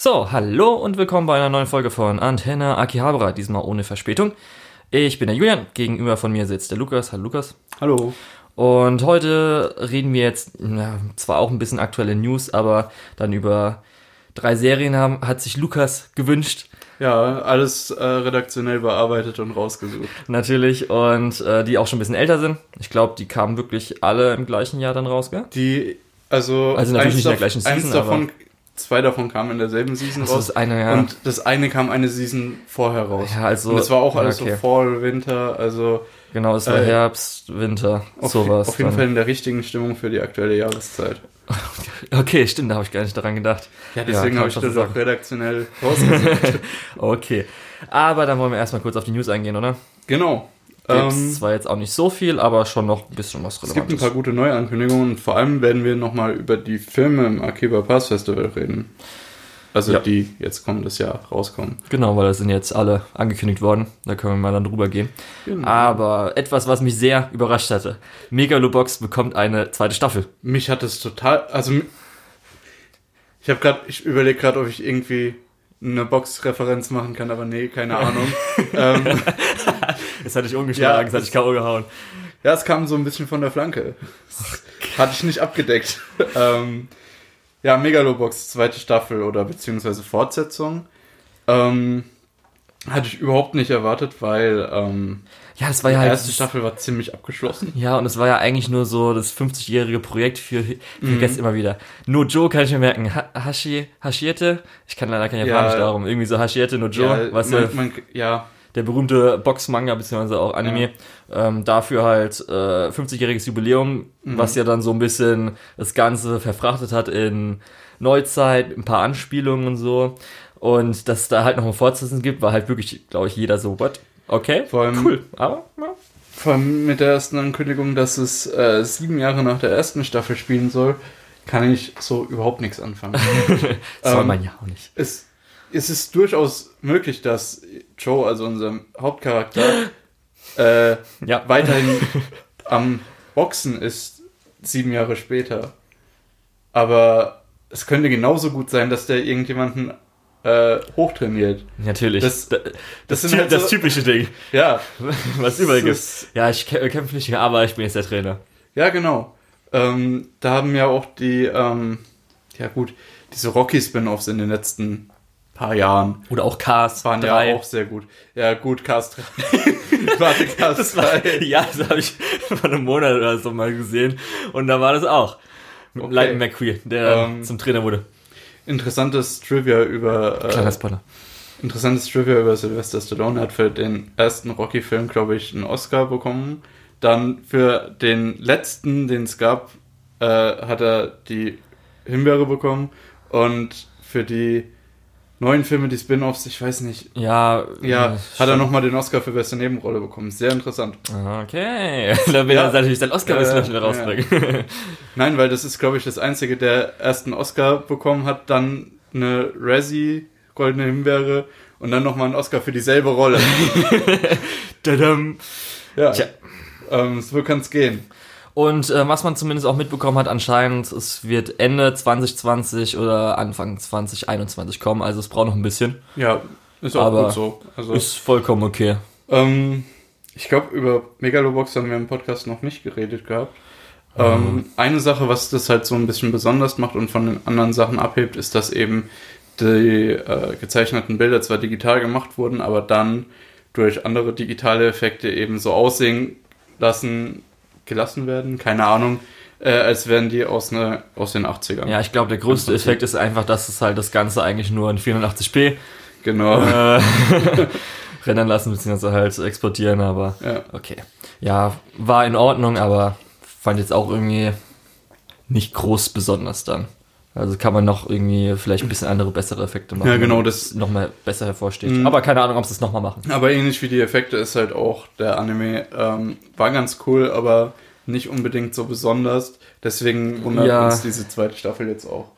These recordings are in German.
So, hallo und willkommen bei einer neuen Folge von Antenne Akihabara, diesmal ohne Verspätung. Ich bin der Julian, gegenüber von mir sitzt der Lukas. Hallo Lukas. Hallo. Und heute reden wir jetzt, ja, zwar auch ein bisschen aktuelle News, aber dann über drei Serien haben, hat sich Lukas gewünscht. Ja, alles äh, redaktionell bearbeitet und rausgesucht. Natürlich, und äh, die auch schon ein bisschen älter sind. Ich glaube, die kamen wirklich alle im gleichen Jahr dann raus, gell? Die, also, Also natürlich nicht in der gleichen Season, eins davon, zwei davon kamen in derselben Season Ach so, raus. das eine, ja. Und das eine kam eine Season vorher raus. Ja, also- und das war auch ja, alles okay. so Fall, Winter, also Genau, es war Äh, Herbst, Winter, auf, sowas. auf jeden dann. Fall in der richtigen Stimmung für die aktuelle Jahreszeit. Okay, stimmt, da habe ich gar nicht daran gedacht. Ja, deswegen kann habe ich das auch redaktionell rausgesucht. Okay. Aber dann wollen wir erstmal kurz auf die News eingehen, oder? genau. Gibt's Ähm, zwar jetzt auch nicht so viel, aber schon noch ein bisschen was es gibt ein Relevantes. paar gute Neuankündigungen und vor allem werden wir nochmal über die Filme im Akiba Pass Festival reden. Also Ja. die jetzt kommendes Jahr rauskommen. Genau, weil das sind jetzt alle angekündigt worden. Da können wir mal dann drüber gehen. Genau. Aber etwas, was mich sehr überrascht hatte. Megalobox bekommt eine zweite Staffel. Mich hat es total, also ich habe gerade, ich überlege gerade, ob ich irgendwie eine Box-Referenz machen kann, aber nee, keine Ahnung. ähm, Das hatte ich Ja, umgeschlagen, das hatte ich K.O. gehauen. ja, es kam so ein bisschen von der Flanke. Hatte ich nicht abgedeckt. ähm, ja, Megalobox, zweite Staffel oder beziehungsweise Fortsetzung. Ähm, hatte ich überhaupt nicht erwartet, weil ähm, Ja, das war die ja halt. erste Staffel war ziemlich abgeschlossen. Ja, und es war ja eigentlich nur so das 50-jährige Projekt für, ich Mhm. immer wieder. No Joe kann ich mir merken. Ha Hashi, Hashiete? Ich kann leider kein Japanisch Ja. darum. Irgendwie so Hashiete no Joe, was ja man, man, ja, der berühmte Box-Manga beziehungsweise auch Anime. Ähm, dafür halt äh, 50-jähriges Jubiläum, Mhm. was ja dann so ein bisschen das Ganze verfrachtet hat in Neuzeit, ein paar Anspielungen und so. Und dass es da halt noch ein Fortsetzen gibt, war halt wirklich, glaube ich, jeder so, what? Okay, Vor allem- cool. Aber, ja. Vor allem mit der ersten Ankündigung, dass es äh, sieben Jahre nach der ersten Staffel spielen soll, kann ich so überhaupt nichts anfangen. das soll Ähm, man ja auch nicht. es, es ist durchaus möglich, dass Joe, also unser Hauptcharakter, äh, Ja, weiterhin am Boxen ist, sieben Jahre später. Aber es könnte genauso gut sein, dass der irgendjemanden äh, hochtrainiert. natürlich. Das- Das, das, das halt das so- typische Ding, Ja, was überall gibt. Ja, ich kä- kämpfe nicht mehr, aber ich bin jetzt der Trainer. Ja, genau. Ähm, da haben ja auch die, ähm, ja gut, diese Rocky-Spin-Offs in den letzten paar Jahren Oder auch Cars waren 3. ja auch sehr gut. Ja, gut, Cast 3. Warte, Cast Das war, 3. ja, das habe ich vor einem Monat oder so mal gesehen. Und da war das auch. Mit Okay. Lightning McQueen, der Ähm, zum Trainer wurde. Interessantes Trivia über Kleiner äh, Spoiler. interessantes Trivia über Sylvester Stallone Er hat für den ersten Rocky-Film, glaube ich, einen Oscar bekommen. Dann für den letzten, den es gab, äh, hat er die Himbeere bekommen. Und für die neuen Filme, die Spin-Offs, ich weiß nicht, Ja, Ja, äh, hat er nochmal den Oscar für beste Nebenrolle bekommen. Sehr interessant. Okay. Da will Ja. er natürlich sein oscar Ja, wieder ja. rausbringen. Nein, weil das ist, glaube ich, das Einzige, der ersten Oscar bekommen hat, dann eine Razzie, Goldene Himbeere und dann nochmal einen Oscar für dieselbe Rolle. Tadam. Ja, Tja. ähm, so kann es gehen. Und äh, was man zumindest auch mitbekommen hat, anscheinend, es wird Ende 2020 oder Anfang 2021 kommen. Also es braucht noch ein bisschen. Ja, ist auch Aber gut so. Also, Ist vollkommen okay. ähm, ich glaube, über Megalobox haben wir im Podcast noch nicht geredet gehabt. Ähm, eine Sache, was das halt so ein bisschen besonders macht und von den anderen Sachen abhebt, ist, dass eben die äh, gezeichneten Bilder zwar digital gemacht wurden, aber dann durch andere digitale Effekte eben so aussehen lassen, gelassen werden, keine Ahnung, äh, als wären die aus, ne, aus den 80ern. Ja, ich glaube, der größte. Effekt ist einfach, dass es halt das Ganze eigentlich nur in 480p Genau. äh, rendern lassen, beziehungsweise halt exportieren, aber Ja. okay. Ja, war in Ordnung, aber fand jetzt auch irgendwie nicht groß besonders dann. Also kann man noch irgendwie vielleicht ein bisschen andere, bessere Effekte machen. Ja, genau, das- es noch mal besser hervorsteht. Mhm. Aber keine Ahnung, ob sie es nochmal machen. Aber ähnlich wie die Effekte ist halt auch der Anime, ähm, war ganz cool, aber nicht unbedingt so besonders. Deswegen wundert Ja. uns diese zweite Staffel jetzt auch.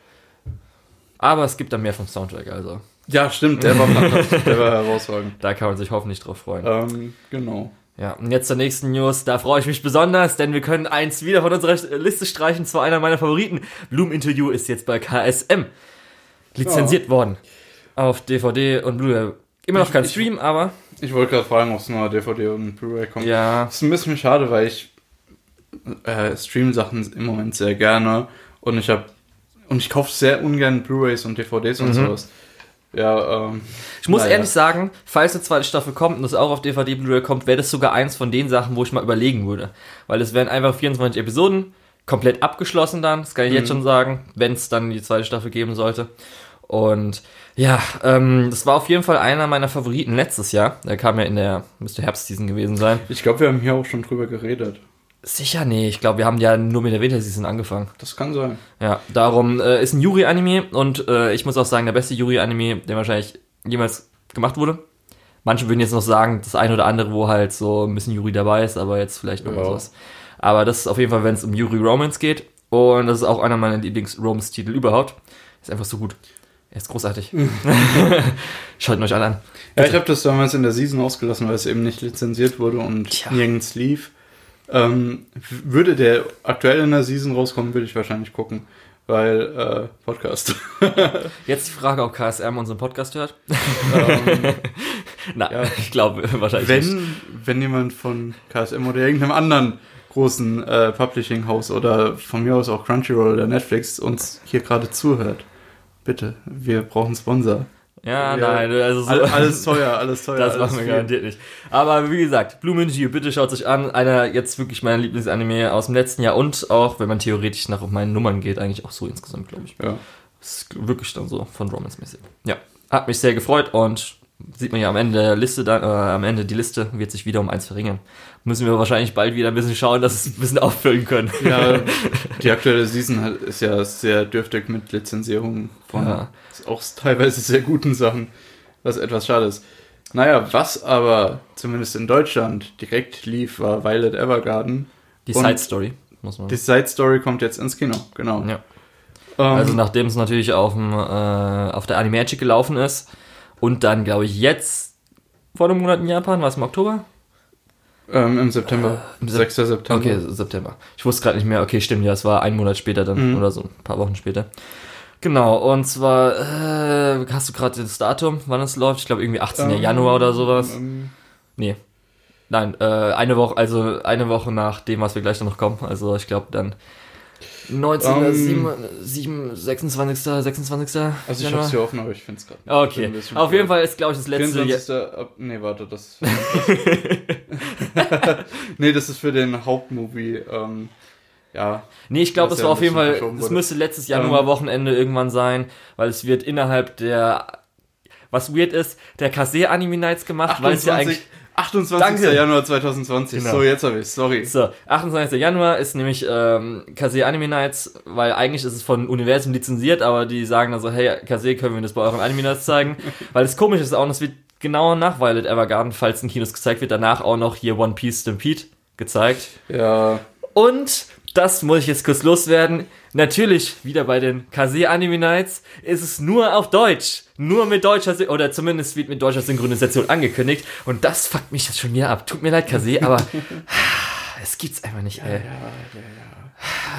Aber es gibt dann mehr vom Soundtrack, also Ja, stimmt, der war fantastisch, der war herausragend. da kann man sich hoffentlich drauf freuen. Ähm, genau. Ja, und jetzt zur nächsten News. Da freue ich mich besonders, denn wir können eins wieder von unserer Liste streichen. Zwar einer meiner Favoriten. Bloom Interview ist jetzt bei KSM. lizenziert worden. Auf DVD und Blu-ray. Immer noch kein Ich- Stream, aber Ich wollte gerade fragen, ob es nur DVD und Blu-ray kommt. ja. Das ist ein bisschen schade, weil ich äh, stream Sachen im Moment sehr gerne und ich habe und ich kaufe sehr ungern Blu-rays und DVDs und Mhm. sowas. Ja, ähm, Ich muss Naja. ehrlich sagen, falls eine zweite Staffel kommt und das auch auf DVD Blu-ray kommt, wäre das sogar eins von den Sachen, wo ich mal überlegen würde. Weil es wären einfach 24 Episoden, komplett abgeschlossen dann, das kann ich jetzt schon sagen, wenn es dann die zweite Staffel geben sollte. Und ja, ähm, das war auf jeden Fall einer meiner Favoriten letztes Jahr. Der kam ja in der, müsste Herbstseason gewesen sein. ich glaube, wir haben hier auch schon drüber geredet. Sicher, nee, ich glaube, wir haben ja nur mit der Winterseason angefangen. Das kann sein. Ja, darum äh, ist ein Yuri-Anime und äh, ich muss auch sagen, der beste Yuri-Anime, der wahrscheinlich jemals gemacht wurde. Manche würden jetzt noch sagen, das eine oder andere, wo halt so ein bisschen Yuri dabei ist, aber jetzt vielleicht noch Ja. mal sowas. Aber das ist auf jeden Fall, wenn es um Yuri Romance geht. Und das ist auch einer meiner Lieblings-Romance-Titel überhaupt. Ist einfach so gut. Er ist großartig. Schaut ihn euch alle an. Ja, ich habe das damals in der Season ausgelassen, weil es eben nicht lizenziert wurde und Tja. nirgends lief. Ähm, würde der aktuell in der Season rauskommen, würde ich wahrscheinlich gucken, weil äh, Podcast. Jetzt die Frage, ob KSM unseren Podcast hört. ähm, Na, Ja. ich glaube wahrscheinlich nicht. wenn, wenn jemand von KSM oder irgendeinem anderen großen äh, Publishing-Haus oder von mir aus auch Crunchyroll oder Netflix uns hier gerade zuhört, bitte, wir brauchen Sponsor. Ja, Ja. nein, also so. All, alles teuer, alles teuer. Das alles machen wir viel. garantiert nicht. Aber wie gesagt, Blue Minji, bitte schaut euch an. Einer jetzt wirklich meiner Lieblingsanime aus dem letzten Jahr und auch, wenn man theoretisch nach meinen Nummern geht, eigentlich auch so insgesamt, glaube ich. Ja. Das ist wirklich dann so von Romance-mäßig. Ja, hat mich sehr gefreut und sieht man ja am Ende der Liste dann, äh, am Ende die Liste wird sich wieder um eins verringern. Müssen wir wahrscheinlich bald wieder ein bisschen schauen, dass wir es ein bisschen auffüllen können. Ja, die aktuelle Season hat- ist ja sehr dürftig mit Lizenzierungen von Ja. auch teilweise sehr guten Sachen, was etwas schade ist. Naja, was aber zumindest in Deutschland direkt lief, war Violet Evergarden. Die Side Story, muss man Die Side Story kommt jetzt ins Kino, genau. Ja. Ähm, Also nachdem es natürlich auf, dem, äh, auf der Animagic gelaufen ist und dann, glaube ich, jetzt vor einem Monat in Japan, war es im Oktober? ähm, im September, im Sep- 6. September. Okay, September. Ich wusste gerade nicht mehr. Okay, stimmt, ja, es war ein Monat später dann Mhm. oder so, ein paar Wochen später. Genau, und zwar, äh, hast du gerade das Datum, wann es läuft? Ich glaube irgendwie 18. Ähm, Januar oder sowas. ähm, Nee. Nein, äh, eine Woche, also eine Woche nach dem, was wir gleich noch kommen. Also ich glaube dann 19. Ähm, 7, 7, 26. 26. Also ich Januar. hab's hier offen, aber ich find's gerade nicht. Okay, auf jeden. Fall ist, glaube ich, das letzte. 24. Ab, nee, warte, das. nee, das ist für den Hauptmovie. Ähm, ja, Nee, ich glaube, es ja war auf jeden Fall, es müsste letztes Januarwochenende irgendwann sein, weil es wird innerhalb der, was weird ist, der Kase Anime Nights gemacht, weil es ja eigentlich, 28. Danke. Januar 2020. Genau. So, jetzt habe ich sorry. so, 28. Januar ist nämlich ähm, Kase Anime Nights, weil eigentlich ist es von Universum lizenziert, aber die sagen dann so, hey, Kase, können wir das bei euren Anime Nights zeigen? weil es komisch ist auch, und es wird genau nach Violet Evergarden, falls in Kinos gezeigt wird, danach auch noch hier One Piece Stampede gezeigt. Ja, Und das muss ich jetzt kurz loswerden. Natürlich, wieder bei den Kase Anime Nights, ist es nur auf Deutsch. Nur mit deutscher, oder zumindest wird mit deutscher Synchronisation angekündigt. Und das fuckt mich jetzt schon wieder ab. Tut mir leid, Kase, aber es gibt's einfach nicht, ey.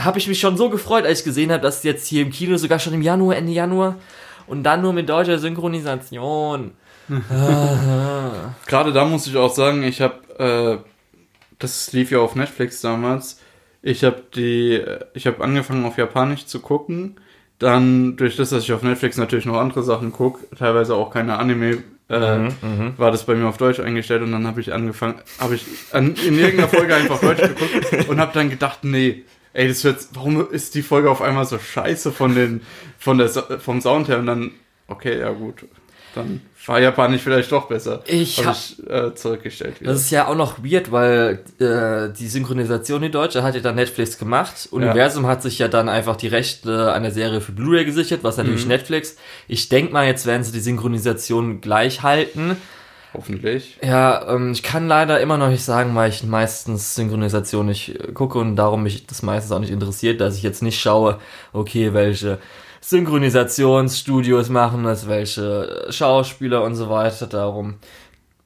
Habe ich mich schon so gefreut, als ich gesehen habe, dass jetzt hier im Kino sogar schon im Januar, Ende Januar und dann nur mit deutscher Synchronisation. gerade da muss ich auch sagen, ich habe, äh, das lief ja auf Netflix damals. Ich habe die, äh, ich habe angefangen auf Japanisch zu gucken. Dann durch das, dass ich auf Netflix natürlich noch andere Sachen gucke, teilweise auch keine Anime, äh, Mhm, war das bei mir auf Deutsch eingestellt und dann habe ich angefangen, habe ich an, in irgendeiner Folge einfach Deutsch geguckt und habe dann gedacht, nee, ey, das wird, warum ist die Folge auf einmal so scheiße von den, von der, vom Sound her? Und dann, okay, ja gut, dann war Japanisch vielleicht doch besser. Ich Hab hab- ich äh, zurückgestellt wieder. Das ist ja auch noch weird, weil äh, die Synchronisation, die deutsche, hat ja dann Netflix gemacht. Universum hat sich ja dann einfach die Rechte an der Serie für Blu-ray gesichert, was natürlich Netflix. Ich denk mal, jetzt werden sie die Synchronisation gleich halten. Hoffentlich. Ja, ähm, ich kann leider immer noch nicht sagen, weil ich meistens Synchronisation nicht äh, gucke und darum mich das meistens auch nicht interessiert, dass ich jetzt nicht schaue, okay, welche Synchronisationsstudios machen das, welche Schauspieler und so weiter. Darum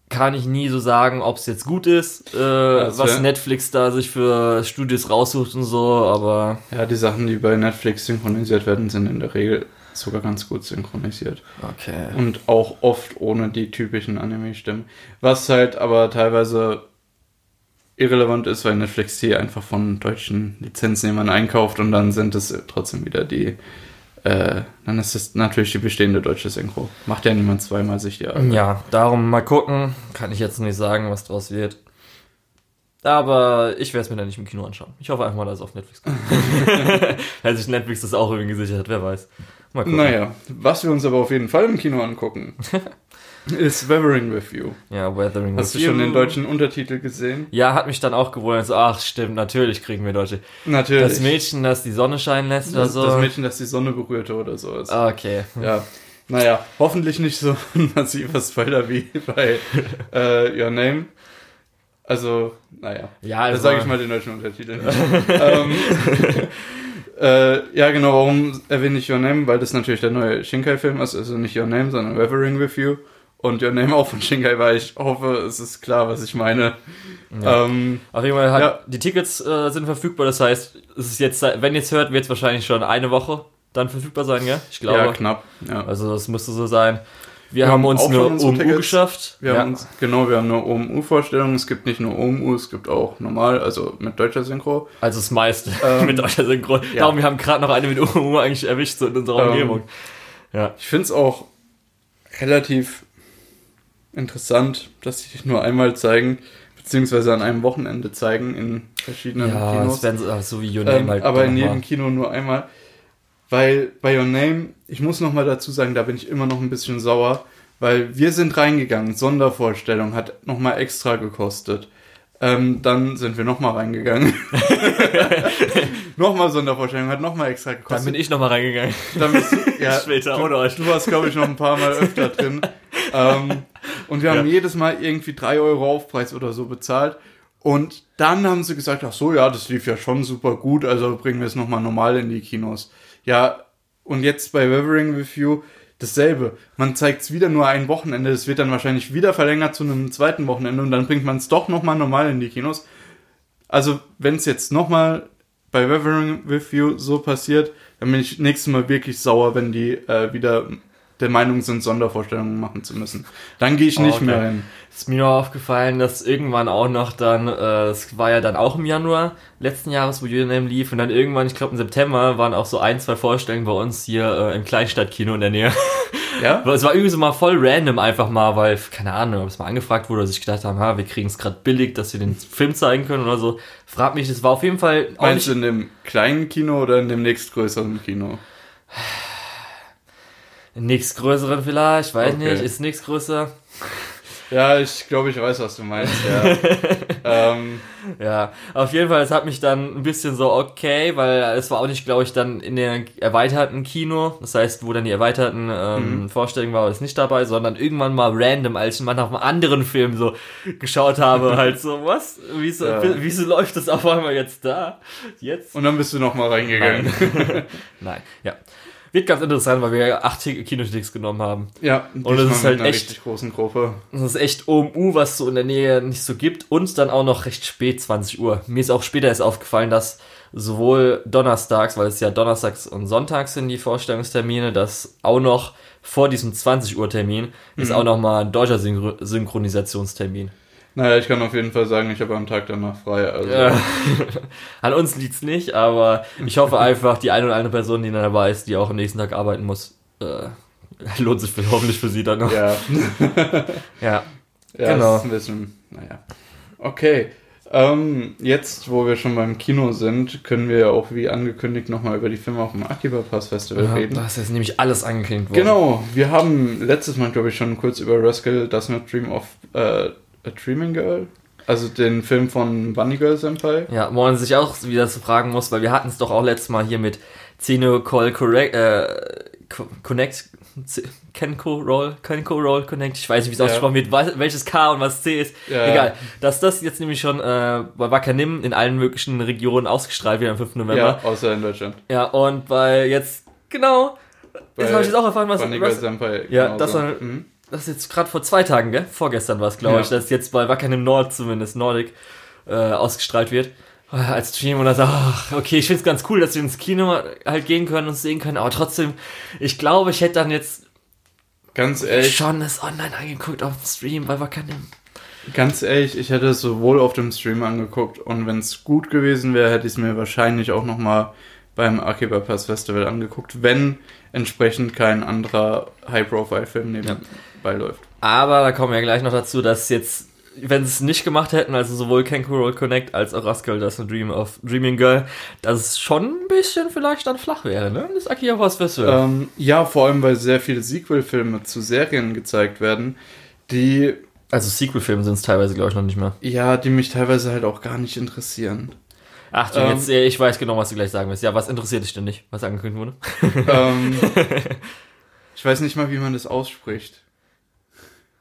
kann ich nie so sagen, ob es jetzt gut ist, äh, was Netflix da sich für Studios raussucht und so, aber Ja, die Sachen, die bei Netflix synchronisiert werden, sind in der Regel sogar ganz gut synchronisiert. Okay. Und auch oft ohne die typischen Anime-Stimmen. Was halt aber teilweise irrelevant ist, weil Netflix die einfach von deutschen Lizenznehmern einkauft und dann sind es trotzdem wieder die, äh, dann ist es natürlich die bestehende deutsche Synchro. Macht ja niemand zweimal sich die Arbeit. Ja, darum mal gucken. Kann ich jetzt nicht sagen, was draus wird. Aber ich werde es mir dann nicht im Kino anschauen. Ich hoffe einfach mal, dass es auf Netflix kommt. Weil sich Netflix das auch irgendwie gesichert hat, wer weiß. Mal gucken. Naja, was wir uns aber auf jeden Fall im Kino angucken, ist Weathering with You. Ja, Weathering Hast du with schon You. den deutschen Untertitel gesehen? Ja, hat mich dann auch gewundert. So, ach, stimmt, natürlich kriegen wir Deutsche. Natürlich. Das Mädchen, das die Sonne scheinen lässt oder das, so. das Mädchen, das die Sonne berührte oder so ist. Ah, okay. Ja. Naja, hoffentlich nicht so ein massiver Spoiler wie bei äh, Your Name. Also, naja. Ja, Da also, sage ich mal den deutschen Untertitel ähm, äh, ja, genau, warum erwähne ich Your Name? Weil das natürlich der neue Shinkai-Film ist. Also nicht Your Name, sondern Weathering with You. Und Your Name auch von Shinkai, weil ich hoffe, es ist klar, was ich meine. Ja. Ähm, Auf jeden Fall, halt, Ja. die Tickets äh, sind verfügbar. Das heißt, es ist jetzt, wenn ihr es hört, wird es wahrscheinlich schon eine Woche dann verfügbar sein, gell? Ich glaube. ja, knapp. Ja. Also das müsste so sein. Wir, Wir haben haben uns nur unsere OMU geschafft. Wir ja. haben uns, genau, wir haben eine OMU-Vorstellung. Es gibt nicht nur OMU, es gibt auch normal, also mit deutscher Synchro. also das meiste Ähm, mit deutscher Synchron. ja. Darum, wir haben gerade noch eine mit OMU eigentlich erwischt so in unserer Ähm, Umgebung. Ja. Ich finde es auch relativ interessant, dass sie dich nur einmal zeigen, beziehungsweise an einem Wochenende zeigen in verschiedenen Ja, Kinos. werden so, wie Your Name Ähm, halt. aber dann in jedem. Kino nur einmal. Weil bei Your Name, ich muss noch mal dazu sagen, da bin ich immer noch ein bisschen sauer, weil wir sind reingegangen, Sondervorstellung hat noch mal extra gekostet. Ähm, dann sind wir noch mal reingegangen. noch mal Sondervorstellung hat noch mal extra Dann gekostet. bin ich nochmal reingegangen. Dann bist du, ja, Später, du, ohne euch. Du warst, glaube ich, noch ein paar Mal öfter drin. Ähm, und wir haben Ja. jedes Mal irgendwie 3 Euro Aufpreis oder so bezahlt. Und dann haben sie gesagt, ach so, ja, das lief ja schon super gut, also bringen wir es nochmal normal in die Kinos. Ja, und jetzt bei Weathering With You dasselbe. Man zeigt es wieder nur ein Wochenende, es wird dann wahrscheinlich wieder verlängert zu einem zweiten Wochenende und dann bringt man es doch nochmal normal in die Kinos. Also, wenn es jetzt nochmal bei Weathering With You so passiert, dann bin ich nächstes Mal wirklich sauer, wenn die äh, wieder der Meinung sind, Sondervorstellungen machen zu müssen. Dann gehe ich nicht okay. mehr hin. Ist mir noch aufgefallen, dass irgendwann auch noch dann, äh, das war ja dann auch im Januar letzten Jahres, wo Your Name lief, und dann irgendwann, ich glaube im September, waren auch so ein, zwei Vorstellungen bei uns hier äh, im Kleinstadtkino in der Nähe. Ja? Es war irgendwie so mal voll random einfach mal, weil, keine Ahnung, ob es mal angefragt wurde oder sich gedacht haben, ha, wir kriegen es gerade billig, dass wir den Film zeigen können oder so. Frag mich, das war auf jeden Fall Meinst du in dem kleinen Kino oder in dem nächstgrößeren Kino? nichts größeren vielleicht, weiß Okay. nicht, ist nichts größer. Ja, ich glaube, ich weiß, was du meinst, ja. ähm, Ja, auf jeden Fall, es hat mich dann ein bisschen so okay, weil es war auch nicht, glaube ich, dann in der erweiterten Kino, das heißt, wo dann die erweiterten ähm, Vorstellungen war, war es nicht dabei, sondern irgendwann mal random, als ich mal nach einem anderen Film so geschaut habe, halt so, was? Wieso, Ja. wieso läuft das auf einmal jetzt da? Jetzt? und dann bist du nochmal reingegangen. Nein, ja. Wird ganz interessant, weil wir acht Kinotickets genommen haben. Ja, Und diesmal ist halt echt- großen Gruppe. Das ist echt OMU, was so in der Nähe nicht so gibt. Und dann auch noch recht spät, 20 Uhr. Mir ist auch später erst aufgefallen, dass sowohl donnerstags, weil es ja donnerstags und sonntags sind die Vorstellungstermine, dass auch noch vor diesem 20 Uhr Termin ist auch noch mal ein deutscher Synchro Synchronisationstermin. Naja, ich kann auf jeden Fall sagen, ich habe am Tag danach frei. Also, Ja. An uns liegt's nicht, aber ich hoffe einfach, die eine oder andere Person, die dann dabei ist, die auch am nächsten Tag arbeiten muss, äh, lohnt sich für, hoffentlich für sie dann noch. ja. Ja. Ja, Genau. das ist ein bisschen, naja. Okay. Ähm, jetzt, wo wir schon beim Kino sind, können wir ja auch wie angekündigt nochmal über die Filme auf dem Akiba Pass Festival Ja, reden. da ist nämlich alles angekündigt worden. Genau, wir haben letztes Mal, glaube ich, schon kurz über Rascal Does Not Dream of äh, a Dreaming Girl, also den Film von Bunny Girl Senpai. Ja, wo man sich auch wieder so fragen muss, weil wir hatten es doch auch letztes Mal hier mit Zeno Call Correct, äh, Co- Connect, Kenko Roll, Kenko Roll Connect, ich weiß nicht, wie es Ja. ausgesprochen wird, welches K und was C ist. Ja. Egal. Dass das jetzt nämlich schon äh, bei Wakanim in allen möglichen Regionen ausgestrahlt wird am 5. November. Ja, außer in Deutschland. Ja, und bei jetzt, genau, jetzt Bei habe ich jetzt auch erfahren, was, Bunny Girl Senpai. Ja, genauso. das war- Mhm. Das ist jetzt gerade vor zwei Tagen, gell? Vorgestern war es, glaube Ja. ich, dass jetzt bei Wackern im Nord zumindest, Nordic, äh, ausgestrahlt wird. äh, als Stream und dann so, ach, okay, ich find's ganz cool, dass wir ins Kino halt gehen können und sehen können, aber trotzdem, ich glaube, ich hätte dann jetzt Ganz ehrlich, schon es online angeguckt auf dem Stream, weil wir keine. ganz ehrlich, ich hätte es sowohl auf dem Stream angeguckt und wenn es gut gewesen wäre, hätte ich es mir wahrscheinlich auch nochmal beim Akiba Pass Festival angeguckt, wenn entsprechend kein anderer High-Profile-Film nebenbei läuft. Aber da kommen wir ja gleich noch dazu, dass jetzt, wenn sie es nicht gemacht hätten, also sowohl Kangaroo Roll Connect als auch Rascal Does a Dream of Dreaming Girl, dass es schon ein bisschen vielleicht dann flach wäre, ne? Das Akiba Pass Festival. Ähm, ja, vor allem, weil sehr viele Sequel-Filme zu Serien gezeigt werden, die, also Sequel-Filme sind es teilweise, glaube ich, noch nicht mehr. ja, die mich teilweise halt auch gar nicht interessieren. Achtung, Ähm, jetzt, ich weiß genau, was du gleich sagen willst. Ja, was interessiert dich denn nicht, was angekündigt wurde? ähm, ich weiß nicht mal, wie man das ausspricht.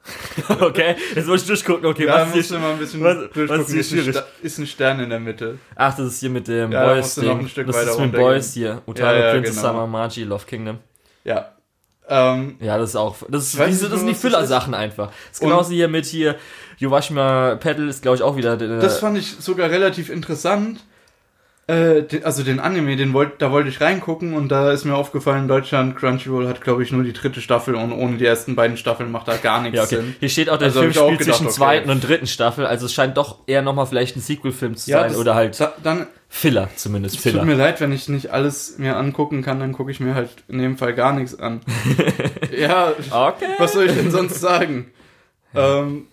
okay, jetzt muss ich durchgucken, okay, Ja, was hier? mal ein bisschen was- was ist hier schwierig? Ist ein Stern in der Mitte. Ach, das ist hier mit dem Ja, Boys du noch Ding. ein Stück das weiter ist mit. Boys hier. Utano Ja, ja, Princess genau. Summer Margie Love Kingdom. Ja. Ähm, Ja, das ist auch, das, ist, diese, das sind die Füller-Sachen einfach. Das ist genauso hier mit hier, Yuwashima Pedal ist, glaube ich, auch wieder. der- das fand ich sogar relativ interessant. Äh, also den Anime, den wollt, da wollte ich reingucken und da ist mir aufgefallen, Deutschland Crunchyroll hat, glaube ich, nur die dritte Staffel und ohne die ersten beiden Staffeln macht da gar nichts ja, okay. Sinn. Hier steht auch, der Also Film spielt gedacht, zwischen okay. zweiten und dritten Staffel. Also es scheint doch eher nochmal vielleicht ein Sequel-Film zu sein das- oder halt da, dann Filler zumindest. Es tut Filler. mir leid, wenn ich nicht alles mir angucken kann, dann gucke ich mir halt in dem Fall gar nichts an. ja, Okay. was soll ich denn sonst sagen? Ähm,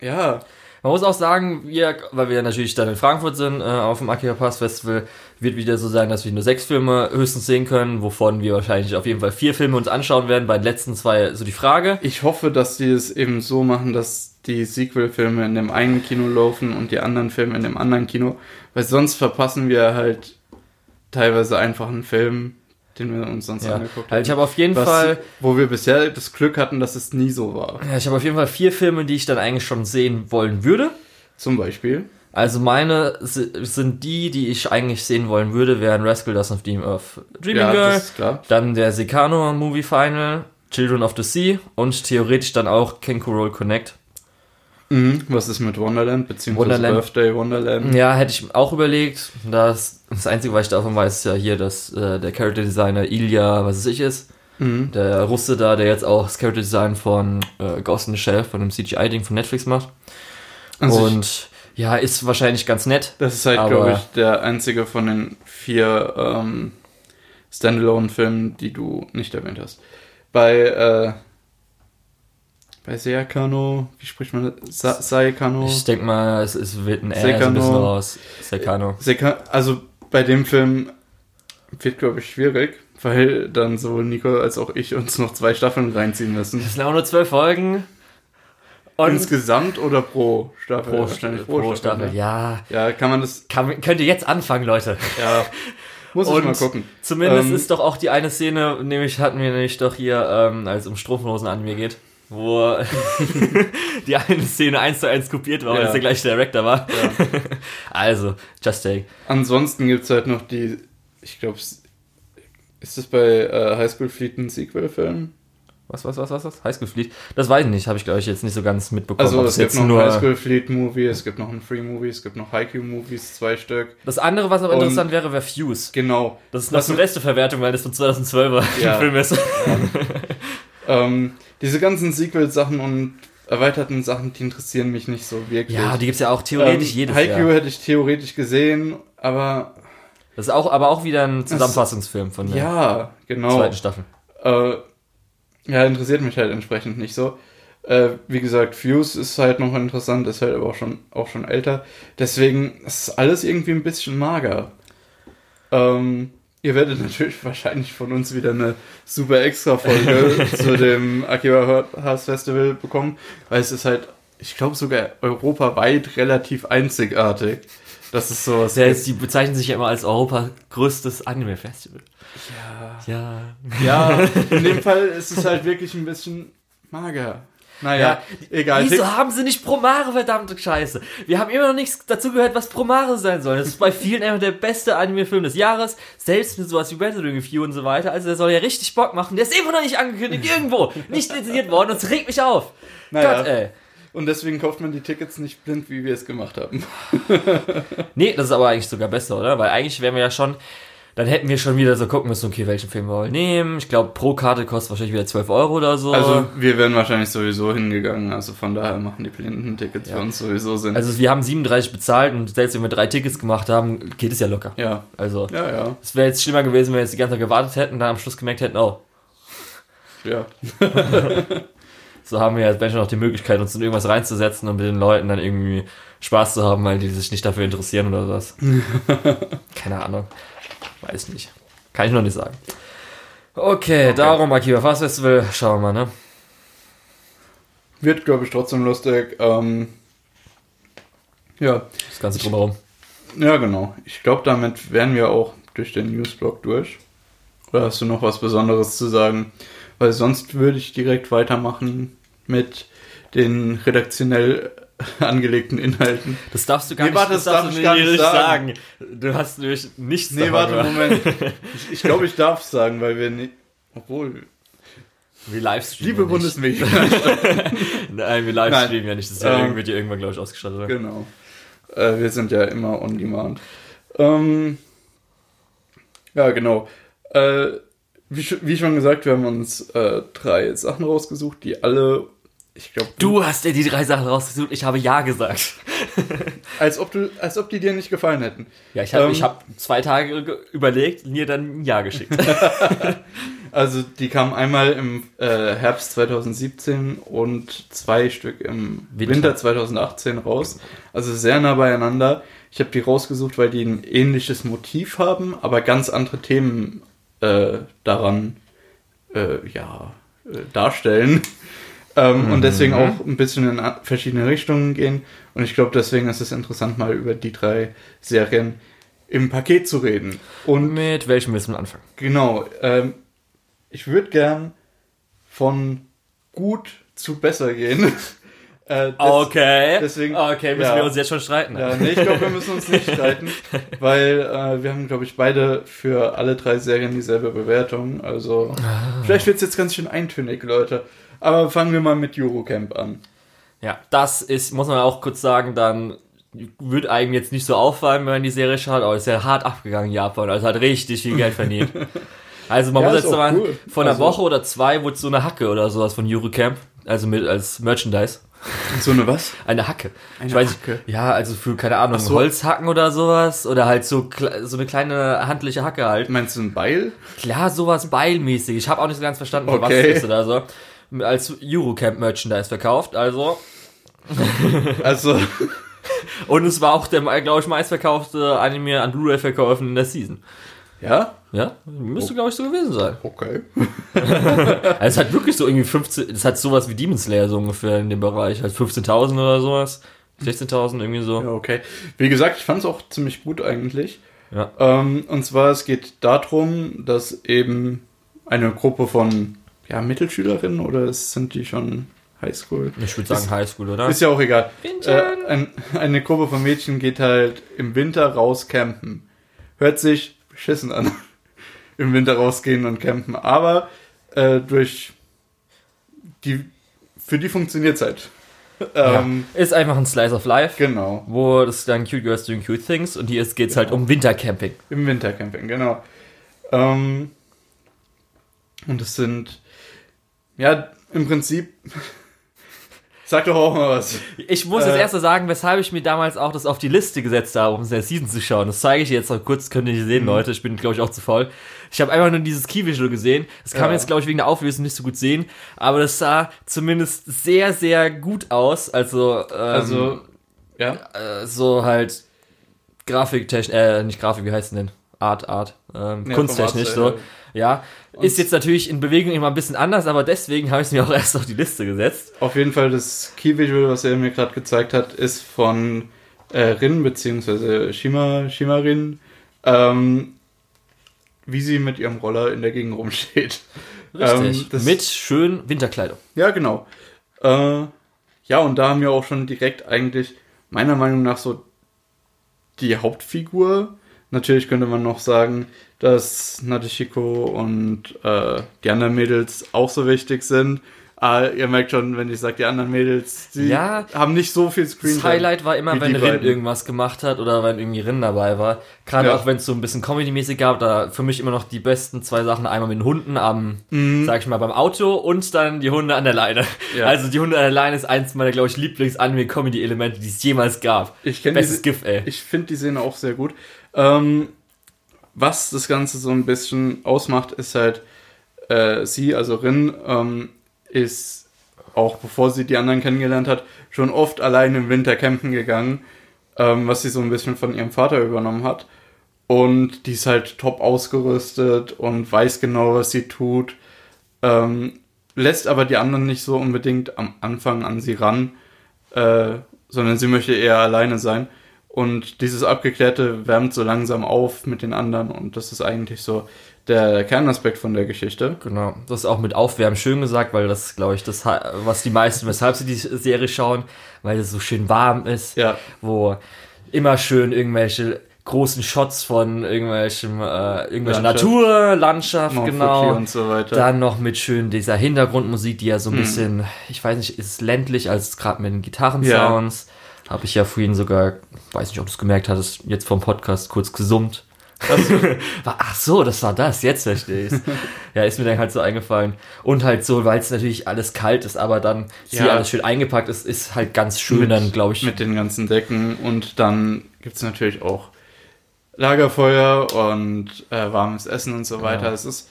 ja, Man muss auch sagen, wir, weil wir natürlich dann in Frankfurt sind, äh, auf dem Akira Pass Festival, wird wieder so sein, dass wir nur sechs Filme höchstens sehen können, wovon wir wahrscheinlich auf jeden Fall vier Filme uns anschauen werden. Bei den letzten zwei so die Frage. ich hoffe, dass die es eben so machen, dass die Sequel-Filme in dem einen Kino laufen und die anderen Filme in dem anderen Kino, weil sonst verpassen wir halt teilweise einfach einen Film, den wir uns sonst Ja. angeguckt Also ich habe auf jeden Was, Fall, wo wir bisher das Glück hatten, dass es nie so war. ja, ich habe auf jeden Fall vier Filme, die ich dann eigentlich schon sehen wollen würde. Zum Beispiel. Also meine si- sind die, die ich eigentlich sehen wollen würde, wären Rascal Does of Dream of Dreaming Ja, Girl, das ist klar. dann der Secano Movie Final, Children of the Sea und theoretisch dann auch Kenku Roll Connect. Mhm. Was ist mit Wonderland, beziehungsweise Wonderland. Birthday Wonderland? Ja, hätte ich auch überlegt. Das, das Einzige, was ich davon weiß, ist ja hier, dass äh, der Character Designer Ilya, was es ich ist, Mhm. der Russe da, der jetzt auch das Character Design von äh, Ghost in the Shell, von dem CGI-Ding von Netflix macht. An sich, und ja, ist wahrscheinlich ganz nett. das ist halt, glaube ich, der einzige von den vier ähm, Standalone-Filmen, die du nicht erwähnt hast. Bei, äh, bei Seakano, wie spricht man das? Sa Saekano? Ich denke mal, es, es wird ein R so ein Sekano. bisschen raus. Sekano. Seka also bei dem Film wird, glaube ich, schwierig, weil dann sowohl Nico als auch ich uns noch zwei Staffeln reinziehen müssen. Das sind auch nur zwölf Folgen. Und Insgesamt oder pro Staffel? pro, Wahrscheinlich pro, Staffel, ne? ja. Ja, kann man das, Kann, könnt ihr jetzt anfangen, Leute. ja, muss ich Und mal gucken. Zumindest Ähm, ist doch auch die eine Szene, nämlich hatten wir nämlich doch hier, ähm, als es um Strumpfhosen-Anime geht, wo die eine Szene eins zu eins kopiert war, weil Ja. es der gleiche Director war. also, just take. Ansonsten gibt's halt noch die, ich glaube, ist das bei äh, High School Fleet ein Sequel-Film? Was, was, was, was, was? Highschool Fleet? Das weiß ich nicht, habe ich glaube ich jetzt nicht so ganz mitbekommen. Also es gibt noch nur High School Fleet Movie, es gibt noch ein Free Movie, es gibt noch Haikyuu Movies, zwei Stück. Das andere, was aber Und- interessant wäre, wäre Fuse. Genau. Das ist noch Was eine Resteverwertung, weil das von 2012er Ja. Film ist. Ähm, diese ganzen Sequel-Sachen und erweiterten Sachen, die interessieren mich nicht so wirklich. Ja, die gibt's ja auch theoretisch ähm, jedes Haikyuu Jahr. hätte ich theoretisch gesehen, aber Das ist auch, aber auch wieder ein Zusammenfassungsfilm von der ja, genau. zweiten Staffel. Äh, ja, interessiert mich halt entsprechend nicht so. Äh, wie gesagt, Fuse ist halt noch interessant, ist halt aber auch schon, auch schon älter. Deswegen ist alles irgendwie ein bisschen mager. Ähm, ihr werdet natürlich wahrscheinlich von uns wieder eine super extra Folge zu dem Akiba House Festival bekommen, weil es ist halt, ich glaube sogar europaweit relativ einzigartig. Das ist. Das heißt, die bezeichnen sich ja immer als Europas größtes Anime-Festival. ja. Ja. Ja, in dem Fall ist es halt wirklich ein bisschen mager. Naja, egal. Wieso haben sie nicht Promare, verdammte Scheiße? Wir haben immer noch nichts dazu gehört, was Promare sein soll. Das ist bei vielen einfach der beste Anime-Film des Jahres. Selbst mit sowas wie Weathering Review und so weiter. Also der soll ja richtig Bock machen. Der ist immer noch nicht angekündigt, irgendwo. Nicht lizenziert worden und es regt mich auf. Naja. Gott, ey. Und deswegen kauft man die Tickets nicht blind, wie wir es gemacht haben. Nee, das ist aber eigentlich sogar besser, oder? Weil eigentlich wären wir ja schon, dann hätten wir schon wieder so gucken müssen, okay, welchen Film wir wollen nehmen. Ich glaube, pro Karte kostet wahrscheinlich wieder 12 Euro oder so. Also wir wären wahrscheinlich sowieso hingegangen. Also von daher machen die blinden Tickets für uns sowieso Sinn. Also wir haben 37 bezahlt und selbst wenn wir drei Tickets gemacht haben, geht es ja locker. ja. Also Ja, ja. es wäre jetzt schlimmer gewesen, wenn wir jetzt die ganze Zeit gewartet hätten und dann am Schluss gemerkt hätten, oh, Ja. so haben wir jetzt Menschen noch die Möglichkeit, uns in irgendwas reinzusetzen und mit den Leuten dann irgendwie Spaß zu haben, weil die sich nicht dafür interessieren oder was. Keine Ahnung. Weiß nicht. Kann ich noch nicht sagen. Okay, darum Akiba Fast Festival, schauen wir mal, ne? Wird, glaube ich, trotzdem lustig. Ähm, ja. Das Ganze drumherum. Ja, genau. Ich glaube, damit wären wir auch durch den Newsblog durch. Oder hast du noch was Besonderes zu sagen? Weil sonst würde ich direkt weitermachen mit den redaktionell angelegten Inhalten. Das darfst du gar Nee, nicht, warte, das darf ich gar nicht sagen. Du hast nämlich nichts Nee, davon warte. Moment. Ich, ich glaube, ich darf es sagen, weil wir nicht. Obwohl. Wir livestreamen Liebe. Bundesmedien. Nein, wir livestreamen ja nicht. Das Ähm, wird ja irgendwann, glaube ich, ausgestattet. Oder? Genau. Äh, wir sind ja immer on demand. Ähm, ja, genau. Äh, wie, wie schon gesagt, wir haben uns äh, drei Sachen rausgesucht, die alle, ich glaube, Du hast dir die drei Sachen rausgesucht, ich habe Ja gesagt. als ob du, als ob die dir nicht gefallen hätten. Ja, ich habe Ähm, ich hab zwei Tage ge- überlegt und dir dann ein Ja geschickt. Also die kamen einmal im äh, Herbst 2017 und zwei Stück im Winter. Winter, 2018 raus. Also sehr nah beieinander. Ich habe die rausgesucht, weil die ein ähnliches Motiv haben, aber ganz andere Themen äh, daran äh, ja, äh, darstellen. Ähm, Und deswegen auch ein bisschen in verschiedene Richtungen gehen. Und ich glaube, deswegen ist es interessant, mal über die drei Serien im Paket zu reden. Und Mit welchem willst du anfangen? Genau. Ähm, ich würde gern von gut zu besser gehen. äh, des- Okay. deswegen- okay, müssen ja. wir uns jetzt schon streiten. Ja, nee, ich glaube, wir müssen uns nicht streiten, weil äh, wir haben, glaube ich, beide für alle drei Serien dieselbe Bewertung. Also vielleicht wird es jetzt ganz schön eintönig, Leute. Aber fangen wir mal mit Eurocamp an. Ja, das ist, muss man auch kurz sagen, dann wird einem jetzt nicht so auffallen, wenn man die Serie schaut, aber ist ja hart abgegangen in Japan, also hat richtig viel Geld verdient. Also man Ja, muss jetzt mal, cool. vor einer Also- Woche oder zwei wurde so eine Hacke oder sowas von Eurocamp, also mit als Merchandise. So eine was? Eine Hacke. Eine ich weiß Hacke? nicht, ja, also für, keine Ahnung, so. Holzhacken oder sowas, oder halt so, so eine kleine handliche Hacke halt. Meinst du ein Beil? Klar, sowas beilmäßig. Ich habe auch nicht so ganz verstanden, für was Okay. es ist oder so. Als Eurocamp Merchandise verkauft, also. Also, Und es war auch der, glaube ich, meistverkaufte Anime an Blu-ray verkaufen in der Season. ja? Ja, müsste, glaube ich, so gewesen sein. Okay. Also es hat wirklich so irgendwie 15, es hat sowas wie Demon Slayer so ungefähr in dem Bereich, halt 15.000 oder sowas. 16.000 irgendwie so. Ja, okay. Wie gesagt, ich fand es auch ziemlich gut eigentlich. Ja. Ähm, und zwar, es geht darum, dass eben eine Gruppe von ja, Mittelschülerinnen oder es sind die schon Highschool? Ich würde sagen Highschool, oder? Ist ja auch egal. Äh, ein, eine Gruppe von Mädchen geht halt im Winter raus campen. Hört sich beschissen an. Im Winter rausgehen und campen. Aber äh, durch die für die funktioniert halt. Ähm, Ist einfach ein Slice of Life, Genau. wo das dann Cute Girls Doing Cute Things und hier geht es halt um Wintercamping. Im Wintercamping, genau. Ähm, und es sind, ja, im Prinzip, sag doch auch mal was. Ich muss als Äh. erstes sagen, weshalb ich mir damals auch das auf die Liste gesetzt habe, um der Season zu schauen. Das zeige ich jetzt noch kurz, könnt ihr nicht Mhm. sehen, Leute. Ich bin, glaube ich, auch zu voll. Ich habe einfach nur dieses Key-Visual gesehen. Das kann man Ja. jetzt, glaube ich, wegen der Auflösung nicht so gut sehen. Aber das sah zumindest sehr, sehr gut aus. Also, ähm, Also, ja, äh, so halt Grafiktechnisch, äh, nicht Grafik, wie heißt denn denn? Art, Art, ähm, Ja, kunsttechnisch so. Artstyle, Ja, ist jetzt natürlich in Bewegung immer ein bisschen anders, aber deswegen habe ich es mir auch erst auf die Liste gesetzt. auf jeden Fall das Key Visual, was er mir gerade gezeigt hat, ist von äh, Rin, beziehungsweise Shima, Shima Rin, ähm, wie sie mit ihrem Roller in der Gegend rumsteht. Richtig. Ähm, Mit schön Winterkleidung. Ja, genau. Äh, ja, und da haben wir auch schon direkt eigentlich meiner Meinung nach so die Hauptfigur. Natürlich könnte man noch sagen, dass Nadeshiko und äh, die anderen Mädels auch so wichtig sind. Ah, ihr merkt schon, wenn ich sage, die anderen Mädels, die Ja. haben nicht so viel Screen. Das Highlight war immer, wenn die Rin beiden. irgendwas gemacht hat oder wenn irgendwie Rin dabei war. Gerade Ja. auch wenn es so ein bisschen Comedy-mäßig gab, da für mich immer noch die besten zwei Sachen. Einmal mit den Hunden am, sag ich mal, beim Auto und dann die Hunde an der Leine. Mhm. Ja. Also die Hunde an der Leine ist eins meiner, glaube ich, Lieblings-Anime-Comedy-Elemente, die es jemals gab. Ich kenne Bestes diese, GIF, ey. Ich finde die Szene auch sehr gut. Ähm, was das Ganze so ein bisschen ausmacht, ist halt, äh, sie, also Rin, ähm, ist auch bevor sie die anderen kennengelernt hat, schon oft allein im Winter campen gegangen, ähm, was sie so ein bisschen von ihrem Vater übernommen hat. Und die ist halt top ausgerüstet und weiß genau, was sie tut. Ähm, lässt aber die anderen nicht so unbedingt am Anfang an sie ran, äh, sondern sie möchte eher alleine sein. Und dieses Abgeklärte wärmt so langsam auf mit den anderen und das ist eigentlich so der Kernaspekt von der Geschichte. Genau, das ist auch mit Aufwärmen schön gesagt, weil das, glaube ich, das, was die meisten, weshalb sie die Serie schauen, weil es so schön warm ist, Ja. wo immer schön irgendwelche großen Shots von irgendwelchem, äh, irgendwelcher Landschaft. Natur, Landschaft, Mount genau. Und so weiter. Dann noch mit schön dieser Hintergrundmusik, die ja Hm. so ein bisschen, ich weiß nicht, ist es ländlich, als gerade mit den Gitarrensounds. Habe ich ja vorhin sogar, weiß nicht, ob du es gemerkt hattest, jetzt vom Podcast kurz gesummt. Ach so, das war das, jetzt verstehe ich's. ja, ist mir dann halt so eingefallen. Und halt so, weil es natürlich alles kalt ist, aber dann hier Ja. alles schön eingepackt ist, ist halt ganz schön dann, glaube ich. Mit den ganzen Decken und dann gibt's natürlich auch Lagerfeuer und äh, warmes Essen und so weiter. Genau. Es ist, es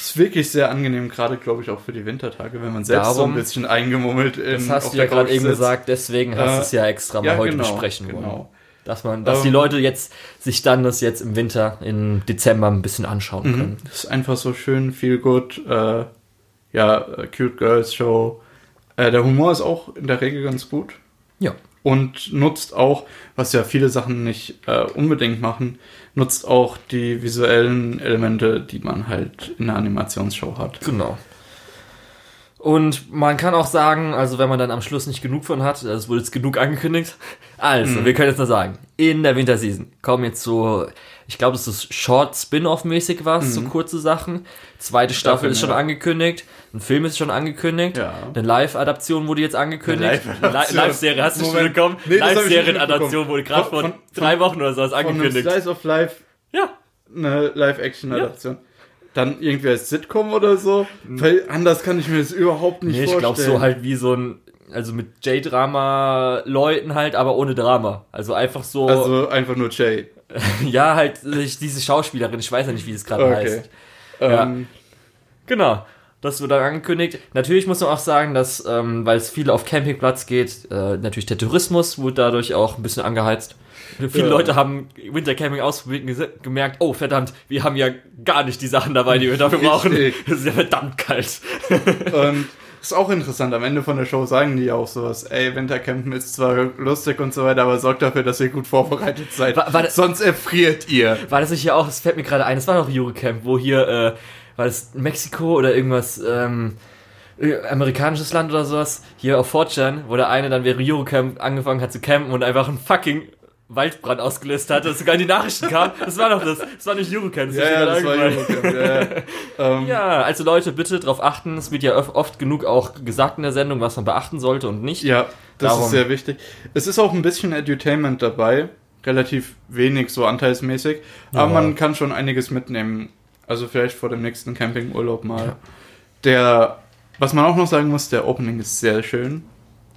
ist wirklich sehr angenehm, gerade glaube ich auch für die Wintertage, wenn man selbst so Darum- ein bisschen eingemummelt in, das hast du ja gerade eben gesagt, deswegen hast Äh, du es ja extra mal ja, heute genau, besprechen wollen. genau. Dass man, dass die Ähm, Leute jetzt sich dann das jetzt im Winter, im Dezember ein bisschen anschauen können. Mhm. Das ist einfach so schön, viel gut, äh, ja, äh, Cute Girls Show. Äh, der Humor ist auch in der Regel ganz gut Ja. Und nutzt auch, was ja viele Sachen nicht äh, unbedingt machen, nutzt auch die visuellen Elemente, die man halt in einer Animationsshow hat. Genau. Und man kann auch sagen, also wenn man dann am Schluss nicht genug von hat, also es wurde jetzt genug angekündigt. Also, wir können jetzt nur sagen, in der Winterseason kommen jetzt so, ich glaube, das ist Short Spin-off-mäßig was, so kurze Sachen. Zweite Staffel Staffeln, ist schon ja. angekündigt, ein Film ist schon angekündigt, Ja. eine Live-Adaption wurde jetzt angekündigt. Live-Serie, hast du schon Moment. bekommen? Nee, ich Live-Serien-Adaption wurde gerade Von- vor von- drei Wochen oder so Von einem angekündigt. Slice of Life Ja. eine Live-Action-Adaption. Dann irgendwie als Sitcom oder so, weil anders kann ich mir das überhaupt nicht Nee, ich vorstellen. glaube so halt wie so ein, also mit J-Drama-Leuten halt, aber ohne Drama. Also einfach so, Also einfach nur Jay. ja, halt diese Schauspielerin, ich weiß ja nicht, wie es gerade Okay. heißt. Ja. Ähm, Genau. Das dann angekündigt. Natürlich muss man auch sagen, dass, ähm, weil es viel auf Campingplatz geht, äh, natürlich der Tourismus wurde dadurch auch ein bisschen angeheizt. Viele Ja. Leute haben Wintercamping ausprobiert und gemerkt, oh verdammt, wir haben ja gar nicht die Sachen dabei, die wir dafür brauchen. Es ist ja verdammt kalt. Und ist auch interessant, am Ende von der Show sagen die auch sowas, ey, Wintercampen ist zwar lustig und so weiter, aber sorgt dafür, dass ihr gut vorbereitet seid. War- war das- Sonst erfriert ihr. War das nicht hier auch, das fällt mir gerade ein, das war doch Eurocamp, wo hier, äh, war das Mexiko oder irgendwas, ähm, äh, amerikanisches Land oder sowas, hier auf Fortran, wo der eine dann während Eurocamp angefangen hat zu campen und einfach einen fucking Waldbrand ausgelöst hat, dass sogar in die Nachrichten kam. Das war doch das, das war nicht Eurocamp, Ja, ja, das war. Eurocamp. Ja, ja. Ähm, Ja, also Leute, bitte darauf achten, es wird ja oft genug auch gesagt in der Sendung, was man beachten sollte und nicht. Ja, das Darum. ist sehr wichtig. Es ist auch ein bisschen Edutainment dabei, relativ wenig so anteilsmäßig, aber Ja. man kann schon einiges mitnehmen. Also vielleicht vor dem nächsten Campingurlaub mal. Der, was man auch noch sagen muss, der Opening ist sehr schön.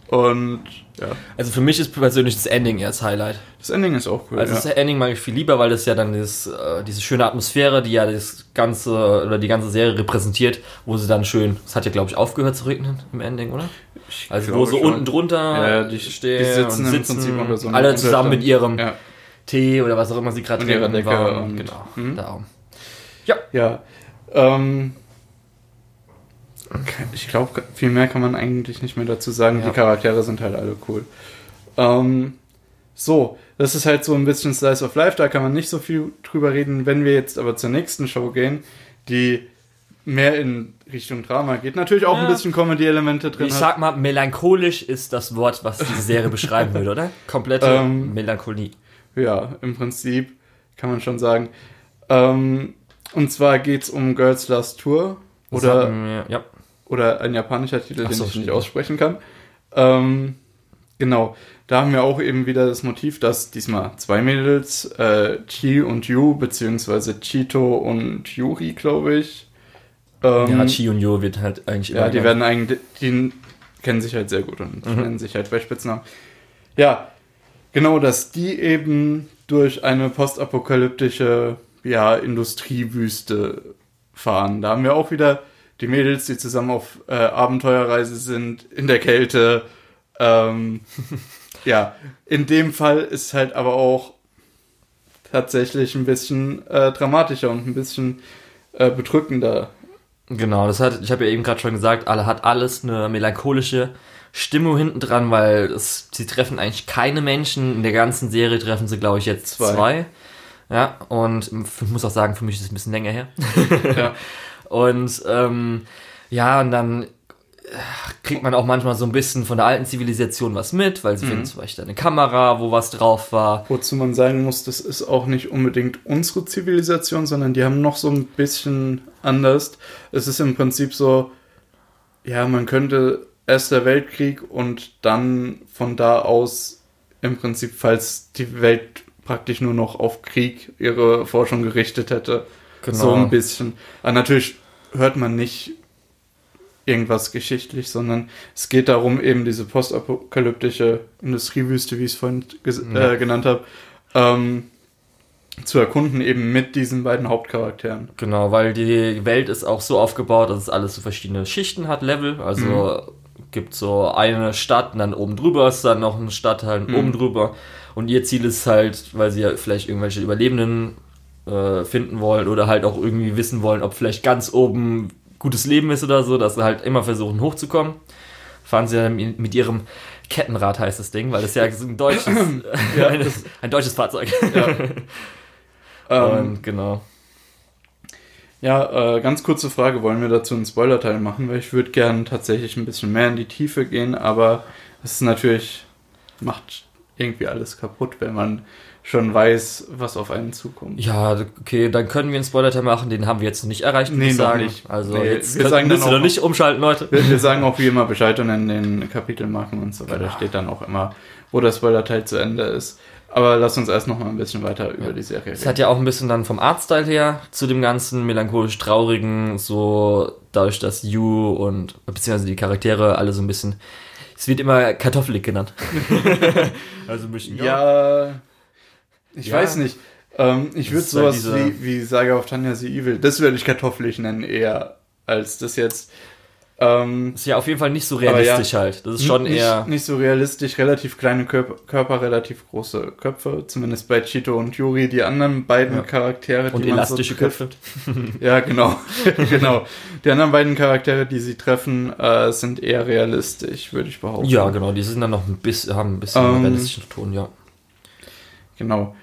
Und ja, Also für mich ist persönlich das Ending eher das Highlight. das Ending ist auch cool. Also ja. das Ending mag ich viel lieber, weil das ja dann dieses, äh, diese schöne Atmosphäre, die ja das ganze oder die ganze Serie repräsentiert, wo sie dann schön, es hat ja glaube ich aufgehört zu regnen im Ending, oder? Ich Also wo so schon. unten drunter Ja, die- stehen die sitzen und sitzen so alle zusammen mit ihrem Ja, Tee oder was auch immer sie gerade trinken. Genau, Mhm. darum. ja. Ähm, ich glaube, viel mehr kann man eigentlich nicht mehr dazu sagen. Ja. Die Charaktere sind halt alle cool. Ähm, so, das ist halt so ein bisschen Slice of Life, da kann man nicht so viel drüber reden. Wenn wir jetzt aber zur nächsten Show gehen, die mehr in Richtung Drama geht, natürlich auch Ja. ein bisschen Comedy-Elemente drin Ich hat. sag mal, melancholisch ist das Wort, was diese Serie beschreiben würde, oder? Komplette Ähm, Melancholie. Ja, im Prinzip kann man schon sagen. Ähm, und zwar geht's um Girls Last Tour oder ja. Oder ein japanischer Titel, Ach den so, ich nicht aussprechen kann. Ähm, genau, da haben wir auch eben wieder das Motiv, dass diesmal zwei Mädels, äh, Chi und Yu, beziehungsweise Chito und Yuri, glaube ich. Ähm, ja, Chi und Yo wird halt eigentlich ja, die werden eigentlich, die kennen sich halt sehr gut und Mhm. nennen sich halt bei Spitznamen. Ja, genau, dass die eben durch eine postapokalyptische, ja, Industriewüste fahren. Da haben wir auch wieder die Mädels, die zusammen auf äh, Abenteuerreise sind, in der Kälte. Ähm, ja, in dem Fall ist halt aber auch tatsächlich ein bisschen äh, dramatischer und ein bisschen äh, bedrückender Genau, das hat, ich habe ja eben gerade schon gesagt, alle hat alles eine melancholische Stimmung hinten dran, weil es, sie treffen eigentlich keine Menschen. In der ganzen Serie treffen sie, glaube ich, jetzt Zwei. zwei. Ja, und ich muss auch sagen, für mich ist es ein bisschen länger her. Ja. Und ähm, ja, und dann äh, kriegt man auch manchmal so ein bisschen von der alten Zivilisation was mit, weil sie finden zum Beispiel eine Kamera, wo was drauf war. Wozu man sagen muss, das ist auch nicht unbedingt unsere Zivilisation, sondern die haben noch so ein bisschen anders. Es ist im Prinzip so, ja, man könnte Erster Weltkrieg und dann von da aus im Prinzip, falls die Welt praktisch nur noch auf Krieg ihre Forschung gerichtet hätte, Genau. so ein bisschen. Aber natürlich hört man nicht irgendwas geschichtlich, sondern es geht darum, eben diese postapokalyptische Industriewüste, wie ich es vorhin Ja. äh, genannt habe, ähm, zu erkunden, eben mit diesen beiden Hauptcharakteren. Genau, weil die Welt ist auch so aufgebaut, dass es alles so verschiedene Schichten hat, Level. Also gibt so eine Stadt und dann oben drüber ist dann noch ein Stadtteil und oben drüber. Und ihr Ziel ist halt, weil sie ja vielleicht irgendwelche Überlebenden äh, finden wollen oder halt auch irgendwie wissen wollen, ob vielleicht ganz oben gutes Leben ist oder so, dass sie halt immer versuchen hochzukommen. Fahren sie dann mit ihrem Kettenrad heißt das Ding, weil das ja ein deutsches, Ja, ein, ein deutsches Fahrzeug. Ähm, Und genau. Ja, äh, ganz kurze Frage, wollen wir dazu einen Spoiler-Teil machen? Weil ich würde gern tatsächlich ein bisschen mehr in die Tiefe gehen, aber es ist natürlich, macht irgendwie alles kaputt, wenn man schon weiß, was auf einen zukommt. Ja, okay, dann können wir einen Spoiler-Teil machen, den haben wir jetzt noch nicht erreicht, würde Nee, ich noch sagen. nicht. Also Nee, jetzt wir sagen müsst ihr noch nicht umschalten, Leute. Wir, wir sagen auch wie immer Bescheid und in den Kapitelmarken und so weiter Genau. steht dann auch immer, wo der Spoiler-Teil zu Ende ist. Aber lass uns erst noch mal ein bisschen weiter über die Serie Es hat ja auch ein bisschen dann vom Artstyle her zu dem ganzen melancholisch traurigen, so dadurch, dass Yu und beziehungsweise die Charaktere alle so ein bisschen, es wird immer kartoffelig genannt. also ein bisschen, Ja, ich Ja. weiß nicht. Ähm, ich würde halt sowas diese- wie, wie Saga of Tanya the Evil, das würde ich kartoffelig nennen, eher als das jetzt. Ähm, ist ja auf jeden Fall nicht so Aber ja, realistisch halt. Das ist schon nicht, eher, nicht so realistisch, relativ kleine Körper, Körper, relativ große Köpfe, zumindest bei Chito und Yuri, die anderen beiden Ja. Charaktere, und die man elastische so trifft. Köpfe. Ja, genau. genau. Die anderen beiden Charaktere, die sie treffen, äh, sind eher realistisch, würde ich behaupten. Ja, genau, die sind dann noch ein bisschen, haben ein bisschen Ähm, realistischen Ton, ja. Genau.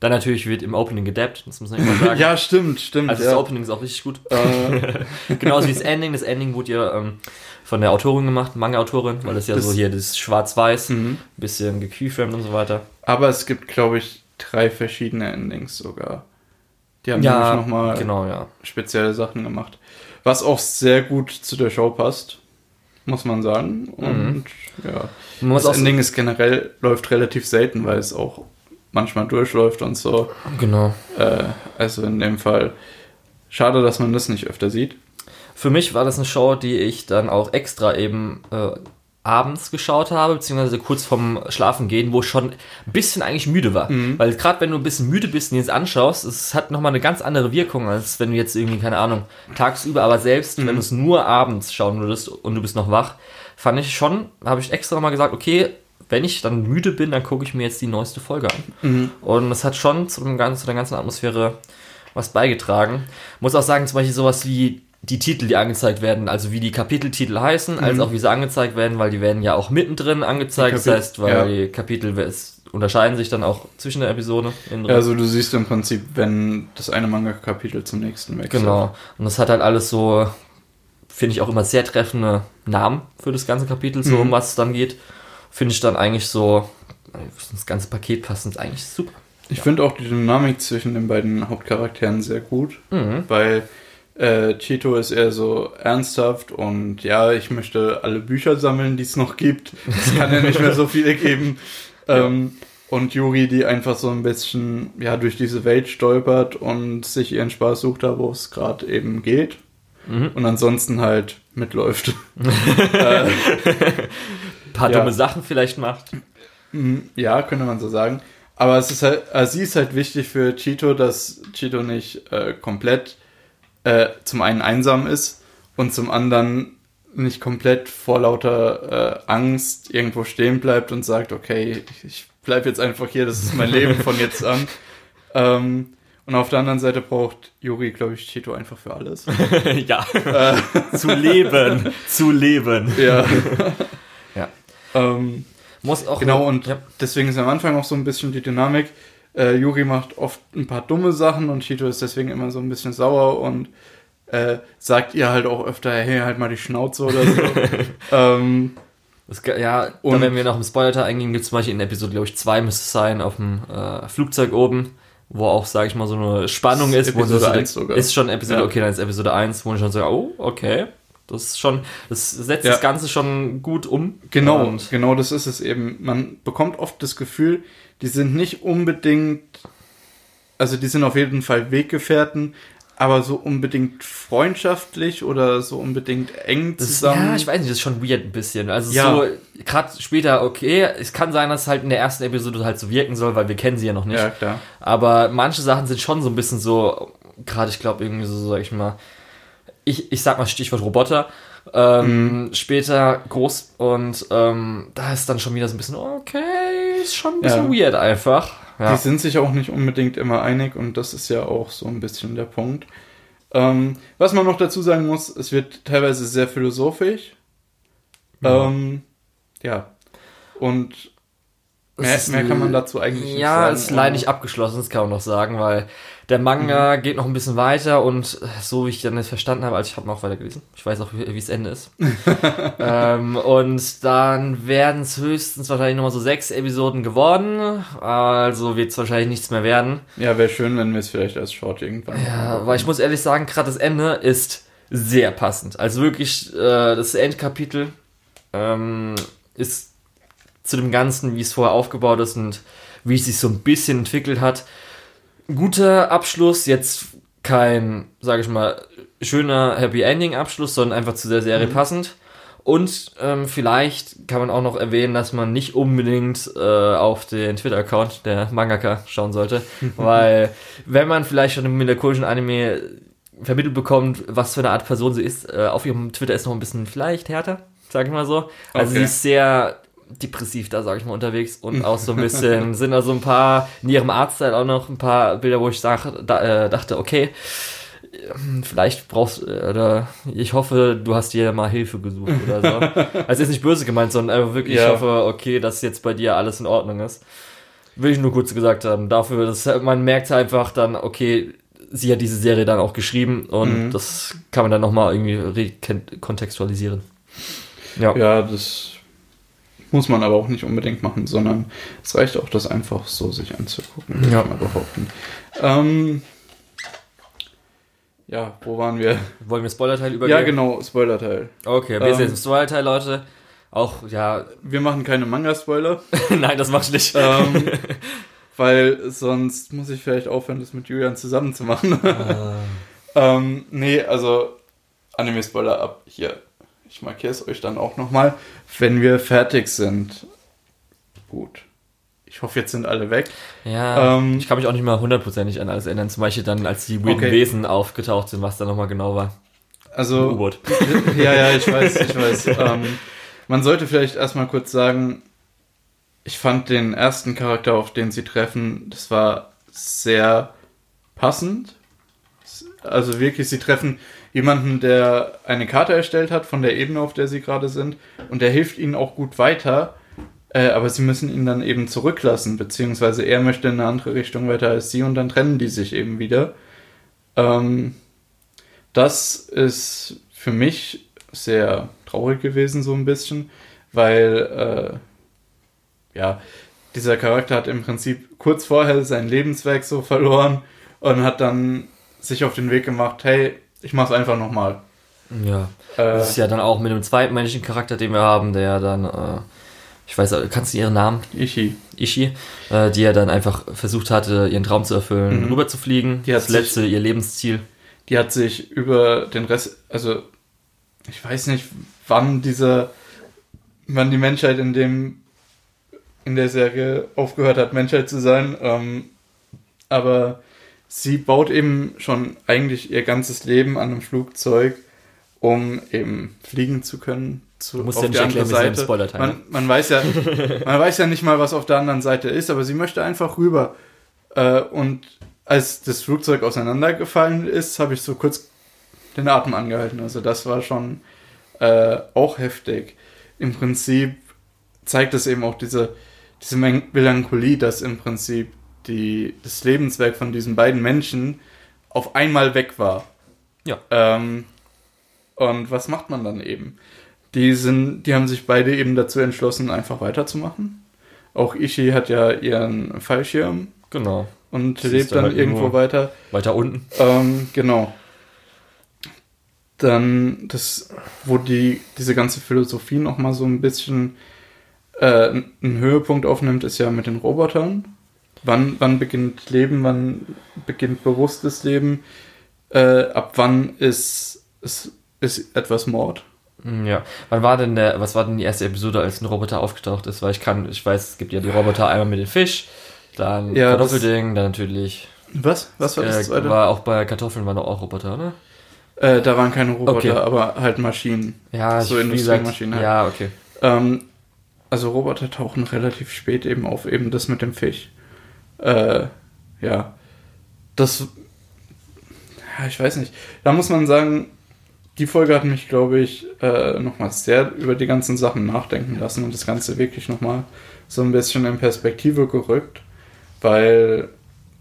Dann natürlich wird im Opening gedappt, das muss man immer sagen. Ja, stimmt, stimmt. Also ja. das Opening ist auch richtig gut. Äh, Genauso wie das Ending. Das Ending wurde ja ähm, von der Autorin gemacht, Manga-Autorin, weil das ja Das- so hier das Schwarz-Weiß, mhm. bisschen gekeyframed und so weiter. Aber es gibt, glaube ich, drei verschiedene Endings sogar. Die haben nämlich nochmal genau, ja. spezielle Sachen gemacht. Was auch sehr gut zu der Show passt, muss man sagen. Und ja, Man das Ending ist generell, läuft relativ selten, weil es auch manchmal durchläuft und so. genau. Äh, also in dem Fall schade, dass man das nicht öfter sieht. Für mich war das eine Show, die ich dann auch extra eben äh, abends geschaut habe, beziehungsweise kurz vorm Schlafen gehen, wo ich schon ein bisschen eigentlich müde war. Weil gerade wenn du ein bisschen müde bist und jetzt anschaust, es hat nochmal eine ganz andere Wirkung, als wenn du jetzt irgendwie, keine Ahnung, tagsüber, aber selbst wenn du es nur abends schauen würdest und du bist noch wach, fand ich schon, habe ich extra mal gesagt, okay, wenn ich dann müde bin, dann gucke ich mir jetzt die neueste Folge an. Und es hat schon zu, ganzen, zu der ganzen Atmosphäre was beigetragen. Muss auch sagen, zum Beispiel sowas wie die Titel, die angezeigt werden, also wie die Kapiteltitel heißen, als auch wie sie angezeigt werden, weil die werden ja auch mittendrin angezeigt. Das heißt, weil ja. die Kapitel unterscheiden sich dann auch zwischen der Episode. Ja, also du siehst im Prinzip, wenn das eine Manga-Kapitel zum nächsten wechselt. Genau. Und das hat halt alles so, finde ich auch immer sehr treffende Namen für das ganze Kapitel, so Mhm. um was es dann geht. Finde ich dann eigentlich so, das ganze Paket passend eigentlich super. Ich finde auch die Dynamik zwischen den beiden Hauptcharakteren sehr gut, Mhm. weil Äh, Chito ist eher so ernsthaft und ja, ich möchte alle Bücher sammeln, die es noch gibt. Es kann ja nicht mehr so viele geben. Ähm, und Yuri, die einfach so ein bisschen ja durch diese Welt stolpert und sich ihren Spaß sucht, da wo es gerade eben geht. Mhm. Und ansonsten halt mitläuft. Ein paar Ja. dumme Sachen vielleicht macht. Mhm, Ja, könnte man so sagen. Aber es ist halt, also sie ist halt wichtig für Cheeto, dass Cheeto nicht äh, komplett äh, zum einen einsam ist und zum anderen nicht komplett vor lauter äh, Angst irgendwo stehen bleibt und sagt, okay, ich, ich bleib jetzt einfach hier, das ist mein Leben von jetzt an. Ähm, und auf der anderen Seite braucht Yuri, glaube ich, Cheeto einfach für alles. ja. zu leben. zu leben. ja. Ähm, Muss auch. Genau, und Ja. deswegen ist am Anfang auch so ein bisschen die Dynamik. Äh, Yuri macht oft ein paar dumme Sachen und Cheeto ist deswegen immer so ein bisschen sauer und äh, sagt ihr halt auch öfter, hey, halt mal die Schnauze oder so. ähm, Das, ja, Und- da werden wir noch im Spoiler eingehen, gibt es zum Beispiel in Episode, glaube ich, 2 müsste es sein, auf dem äh, Flugzeug oben, wo auch, sage ich mal, so eine Spannung ist. wo Episode du so- 1 sogar. Ist schon Episode, Ja. okay, dann ist Episode 1, wo ich schon so, oh, okay. Das ist schon, das setzt Ja. das Ganze schon gut um. genau, Und, genau das ist es eben. Man bekommt oft das Gefühl, die sind nicht unbedingt, also die sind auf jeden Fall Weggefährten, aber so unbedingt freundschaftlich oder so unbedingt eng das, zusammen. ja, ich weiß nicht, das ist schon weird ein bisschen. Also Ja. so, gerade später, okay, es kann sein, dass es halt in der ersten Episode halt so wirken soll, weil wir kennen sie ja noch nicht. ja, klar. Aber manche Sachen sind schon so ein bisschen so, gerade ich glaube irgendwie so, sag ich mal, ich, ich sag mal Stichwort Roboter, ähm, später groß und ähm, da ist dann schon wieder so ein bisschen, okay, ist schon ein bisschen weird einfach. Die Ja. sind sich auch nicht unbedingt immer einig und das ist ja auch so ein bisschen der Punkt. Ähm, was man noch dazu sagen muss, es wird teilweise sehr philosophisch. Ja. Ähm, ja. Und mehr, mehr kann man dazu eigentlich nicht Ja, sagen. es ist leider nicht abgeschlossen, das kann man noch sagen, weil der Manga geht noch ein bisschen weiter und so wie ich dann jetzt verstanden habe, also ich habe noch weitergelesen, ich weiß auch, wie das Ende ist. ähm, und dann werden es höchstens wahrscheinlich nochmal so sechs Episoden geworden, also wird es wahrscheinlich nichts mehr werden. Ja, wäre schön, wenn wir es vielleicht als Short irgendwann. Ja, weil ich muss ehrlich sagen, gerade das Ende ist sehr passend. Also wirklich, äh, das Endkapitel ähm, ist zu dem Ganzen, wie es vorher aufgebaut ist und wie es sich so ein bisschen entwickelt hat. Guter Abschluss, jetzt kein, sage ich mal, schöner Happy Ending Abschluss, sondern einfach zu der Serie passend. Und ähm, vielleicht kann man auch noch erwähnen, dass man nicht unbedingt äh, auf den Twitter-Account der Mangaka schauen sollte, weil wenn man vielleicht schon mit der koreanischen Anime vermittelt bekommt, was für eine Art Person sie ist, äh, auf ihrem Twitter ist noch ein bisschen vielleicht härter, sag ich mal so. Also Okay. sie ist sehr depressiv da, sag ich mal, unterwegs und auch so ein bisschen, sind also ein paar, in ihrem Artstyle auch noch ein paar Bilder, wo ich sag, da, äh, dachte, okay, vielleicht brauchst oder ich hoffe, du hast dir mal Hilfe gesucht oder so. also ist nicht böse gemeint, sondern einfach wirklich, Ja. ich hoffe, okay, dass jetzt bei dir alles in Ordnung ist. Will ich nur kurz gesagt haben. Dafür, dass man merkt einfach dann, okay, sie hat diese Serie dann auch geschrieben und Mhm. das kann man dann nochmal irgendwie rekontextualisieren. Ja. Ja, das muss man aber auch nicht unbedingt machen, sondern es reicht auch, das einfach so sich anzugucken, würde Ja. ich mal behaupten. Ähm, ja, wo waren wir? Wollen wir Spoiler-Teil übergehen? Ja, genau, Spoiler-Teil. Okay, wir Ähm, sind jetzt im Spoiler-Teil, Leute. Auch, ja, Wir machen keine Manga-Spoiler, nein, das mach ich nicht. ähm, weil sonst muss ich vielleicht aufhören, das mit Julian zusammen zu machen. Ah. ähm, nee, also Anime-Spoiler ab hier. Ich markiere es euch dann auch nochmal, wenn wir fertig sind. Gut. Ich hoffe, jetzt sind alle weg. Ja, Ähm, ich kann mich auch nicht mal hundertprozentig an alles erinnern. Zum Beispiel dann, als die weirden Okay. Wesen aufgetaucht sind, was da nochmal genau war. Also, U-Boot. ja, ja, ich weiß, ich weiß. ähm, man sollte vielleicht erstmal kurz sagen, ich fand den ersten Charakter, auf den sie treffen, das war sehr passend. Also wirklich, sie treffen jemanden, der eine Karte erstellt hat von der Ebene, auf der sie gerade sind, und der hilft ihnen auch gut weiter. Äh, aber sie müssen ihn dann eben zurücklassen, beziehungsweise er möchte in eine andere Richtung weiter als sie und dann trennen die sich eben wieder. Ähm, das ist für mich sehr traurig gewesen, so ein bisschen, weil äh, ja, dieser Charakter hat im Prinzip kurz vorher sein Lebenswerk so verloren und hat dann sich auf den Weg gemacht, hey, ich mach's einfach nochmal. Ja. Äh, das ist ja dann auch mit einem zweiten männlichen Charakter, den wir haben, der dann, äh, ich weiß, kannst du ihren Namen? Ishi. Ishi, äh, die ja dann einfach versucht hatte, ihren Traum zu erfüllen, mhm. rüber zu fliegen. Die das letzte, ihr Lebensziel. Die hat sich über den Rest, also ich weiß nicht, wann dieser, wann die Menschheit in dem, in der Serie aufgehört hat, Menschheit zu sein, ähm, aber sie baut eben schon eigentlich ihr ganzes Leben an einem Flugzeug, um eben fliegen zu können. Zu, du musst auf ja nicht erklären, Seite. Spoiler man, ne? man weiß ja, man weiß ja nicht mal, was auf der anderen Seite ist, aber sie möchte einfach rüber. Äh, und als das Flugzeug auseinandergefallen ist, habe ich so kurz den Atem angehalten. Also das war schon äh, auch heftig. Im Prinzip zeigt es eben auch diese, diese Melancholie, dass im Prinzip die, das Lebenswerk von diesen beiden Menschen auf einmal weg war. Ja. Ähm, und was macht man dann eben? Die, sind, die haben sich beide eben dazu entschlossen, einfach weiterzumachen. Auch Ishi hat ja ihren Fallschirm. Genau. Und das lebt dann halt irgendwo weiter. Weiter unten. Ähm, genau. Dann, das, wo die, diese ganze Philosophie nochmal so ein bisschen äh, einen Höhepunkt aufnimmt, ist ja mit den Robotern. Wann, wann beginnt Leben, wann beginnt bewusstes Leben, äh, ab wann ist, ist, ist etwas Mord? Hm, ja. Wann war denn der, was war denn die erste Episode, als ein Roboter aufgetaucht ist? Weil ich kann, ich weiß, es gibt ja die Roboter einmal mit dem Fisch, dann ja, Kartoffelding, dann natürlich. Was? Was war das äh, zweite? War auch bei Kartoffeln waren auch Roboter, ne? Äh, da waren keine Roboter, okay. aber halt Maschinen. Ja, so Industriemaschinen halt. Ja, okay. Ähm, also Roboter tauchen relativ spät eben auf, eben das mit dem Fisch. Äh, ja. Das. Ja, ich weiß nicht. Da muss man sagen, die Folge hat mich, glaube ich, äh, nochmal sehr über die ganzen Sachen nachdenken lassen und das Ganze wirklich nochmal so ein bisschen in Perspektive gerückt, weil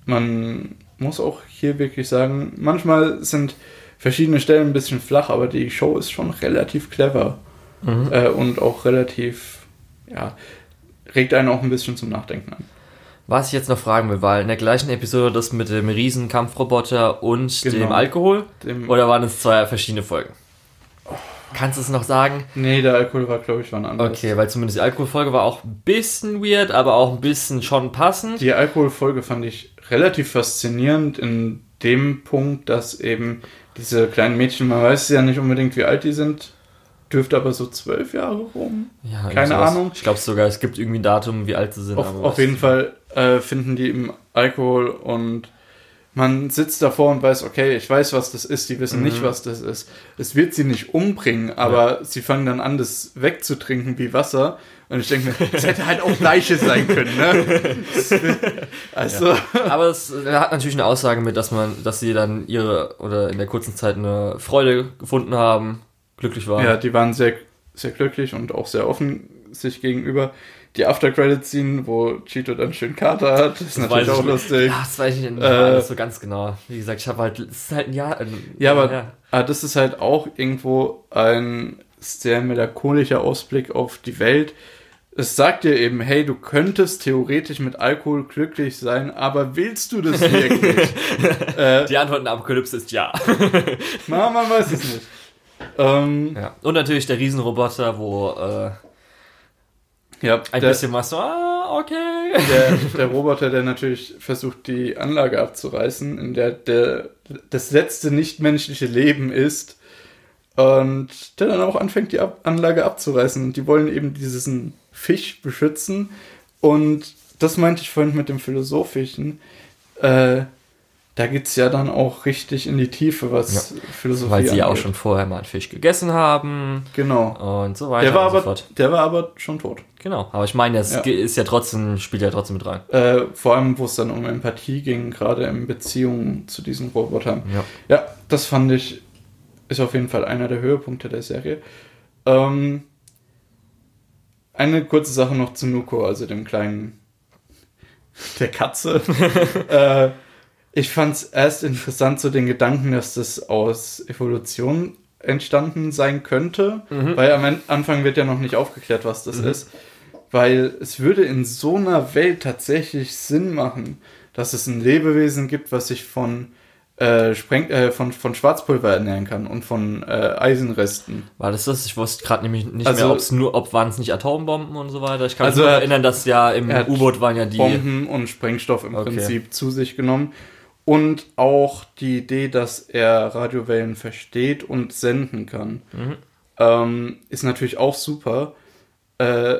man muss auch hier wirklich sagen, manchmal sind verschiedene Stellen ein bisschen flach, aber die Show ist schon relativ clever mhm. äh, und auch relativ, ja, regt einen auch ein bisschen zum Nachdenken an. Was ich jetzt noch fragen will, weil in der gleichen Episode das mit dem Riesenkampfroboter und genau. dem Alkohol? Dem oder waren es zwei verschiedene Folgen? Kannst du es noch sagen? Nee, der Alkohol war, glaube ich, wann anders. Okay, weil zumindest die Alkoholfolge war auch ein bisschen weird, aber auch ein bisschen schon passend. Die Alkoholfolge fand ich relativ faszinierend in dem Punkt, dass eben diese kleinen Mädchen, man weiß ja nicht unbedingt, wie alt die sind, dürfte aber so zwölf Jahre rum. Ja, Keine Ahnung. Ich glaube sogar, es gibt irgendwie ein Datum, wie alt sie sind. Auf, auf jeden Fall äh, finden die im Alkohol und man sitzt davor und weiß, okay, ich weiß, was das ist, die wissen mhm. nicht, was das ist. Es wird sie nicht umbringen, aber ja. sie fangen dann an, das wegzutrinken wie Wasser. Und ich denke mir, es hätte halt auch Leiche sein können, ne? also. Ja. Aber es hat natürlich eine Aussage mit, dass man, dass sie dann ihre oder in der kurzen Zeit eine Freude gefunden haben, glücklich waren. Ja, die waren sehr, sehr glücklich und auch sehr offen sich gegenüber die After-Credit-Scene, wo Cheeto dann schön Kater hat. Das ist das natürlich auch lustig. Ja, das weiß ich nicht äh, so ganz genau. Wie gesagt, ich habe halt, es ist halt ein Jahr. Ein, ja, aber ja. Ah, das ist halt auch irgendwo ein sehr melancholischer Ausblick auf die Welt. Es sagt dir eben, hey, du könntest theoretisch mit Alkohol glücklich sein, aber willst du das wirklich? äh, die Antwort in Apokalypse ist ja. Man weiß es nicht. Ähm, ja. Und natürlich der Riesenroboter, wo äh, ja, ein der, bisschen was so, ah, okay. Der, der Roboter, der natürlich versucht, die Anlage abzureißen, in der, der das letzte nichtmenschliche Leben ist und der dann auch anfängt, die Ab Anlage abzureißen. Und die wollen eben diesen Fisch beschützen. Und das meinte ich vorhin mit dem Philosophischen. Äh, da geht es ja dann auch richtig in die Tiefe, was ja. Philosophie Weil sie ja auch schon vorher mal einen Fisch gegessen haben. Genau. Und so weiter. Der war, aber, so fort. Der war aber schon tot. Genau. Aber ich meine, das ja. ist ja trotzdem, spielt ja trotzdem mit rein. Äh, vor allem, wo es dann um Empathie ging, gerade in Beziehungen zu diesen Robotern. Ja. ja, das fand ich, ist auf jeden Fall einer der Höhepunkte der Serie. Ähm, eine kurze Sache noch zu Nuko, also dem kleinen, der Katze. äh, ich fand es erst interessant, so den Gedanken, dass das aus Evolution entstanden sein könnte, mhm. weil am Anfang wird ja noch nicht aufgeklärt, was das mhm. ist. Weil es würde in so einer Welt tatsächlich Sinn machen, dass es ein Lebewesen gibt, was sich von äh, Spreng äh, von, von Schwarzpulver ernähren kann und von äh, Eisenresten. War das das? Ich wusste gerade nämlich nicht Also- mehr, ob es nur, ob waren es nicht Atombomben und so weiter. Ich kann Also mich hat- erinnern, dass ja im U-Boot waren ja die. Bomben und Sprengstoff im Okay. Prinzip zu sich genommen. Und auch die Idee, dass er Radiowellen versteht und senden kann, Mhm. ähm, ist natürlich auch super. Äh,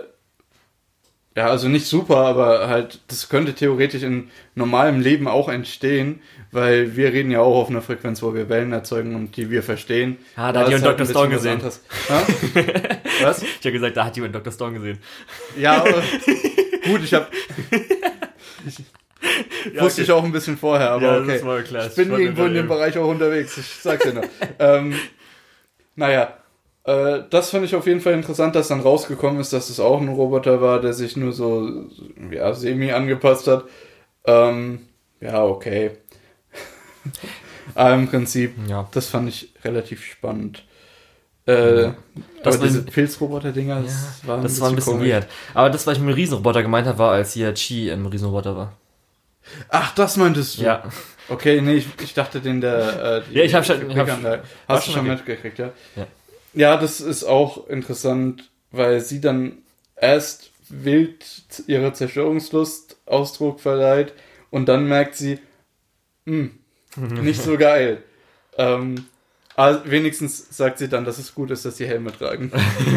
ja, also nicht super, aber halt, das könnte theoretisch in normalem Leben auch entstehen, weil wir reden ja auch auf einer Frequenz, wo wir Wellen erzeugen und die wir verstehen. Ah, da hat jemand halt Dr. Stone was anderes. Ha? Was? Ich habe gesagt, da hat jemand Dr. Stone gesehen. Ja, aber gut, ich habe wusste ich auch ein bisschen vorher, aber Ja, okay. Ich bin irgendwo in dem Bereich auch unterwegs, ich sag's dir nur. ähm, naja, äh, das fand ich auf jeden Fall interessant, dass dann rausgekommen ist, dass es auch ein Roboter war, der sich nur so ja, semi angepasst hat. Ähm, ja, okay. aber im Prinzip, Ja. das fand ich relativ spannend. Äh, Das aber diese Pilzroboter-Dinger, das war ein Das war ein bisschen komisch. weird. Aber das, was ich mit dem Riesenroboter gemeint habe, war, als hier Chi im Riesenroboter war. Ach, das meintest du? Ja. Okay, nee, ich, ich dachte den der. Äh, die Ja, ich hab schon- ich hab war Hast du schon schon mitgekriegt, ja? Ja. Ja, das ist auch interessant, weil sie dann erst wild ihrer Zerstörungslust Ausdruck verleiht und dann merkt sie, hm, nicht so geil. ähm, aber wenigstens sagt sie dann, dass es gut ist, dass sie Helme tragen.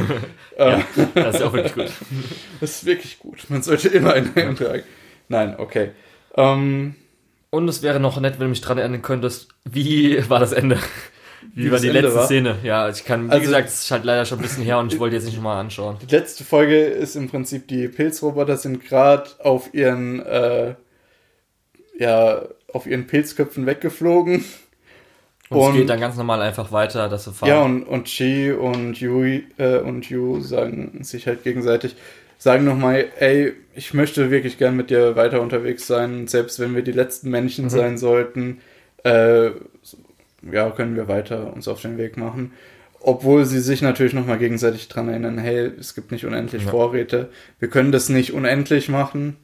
ähm, Das ist ja auch wirklich gut. Das ist wirklich gut. Man sollte immer einen Helm tragen. Nein, okay. Ähm, Und es wäre noch nett, wenn du mich dran erinnern könntest, wie war das Ende? Wie, Wie war die Ende letzte war? Szene? Ja, ich kann, wie Also- gesagt, es ist halt leider schon ein bisschen her und ich wollte jetzt nicht nochmal anschauen. Die letzte Folge ist im Prinzip, die Pilzroboter sind gerade auf ihren, äh, ja, auf ihren Pilzköpfen weggeflogen. Und, es Und- geht dann ganz normal einfach weiter, dass sie fahren. Ja, und, und Chi und Yui äh, und Yu sagen sich halt gegenseitig, sagen nochmal, ey, ich möchte wirklich gern mit dir weiter unterwegs sein, selbst wenn wir die letzten Menschen Mhm. sein sollten, äh, ja, können wir weiter uns auf den Weg machen. Obwohl sie sich natürlich nochmal gegenseitig dran erinnern, hey, es gibt nicht unendlich Ja. Vorräte, wir können das nicht unendlich machen.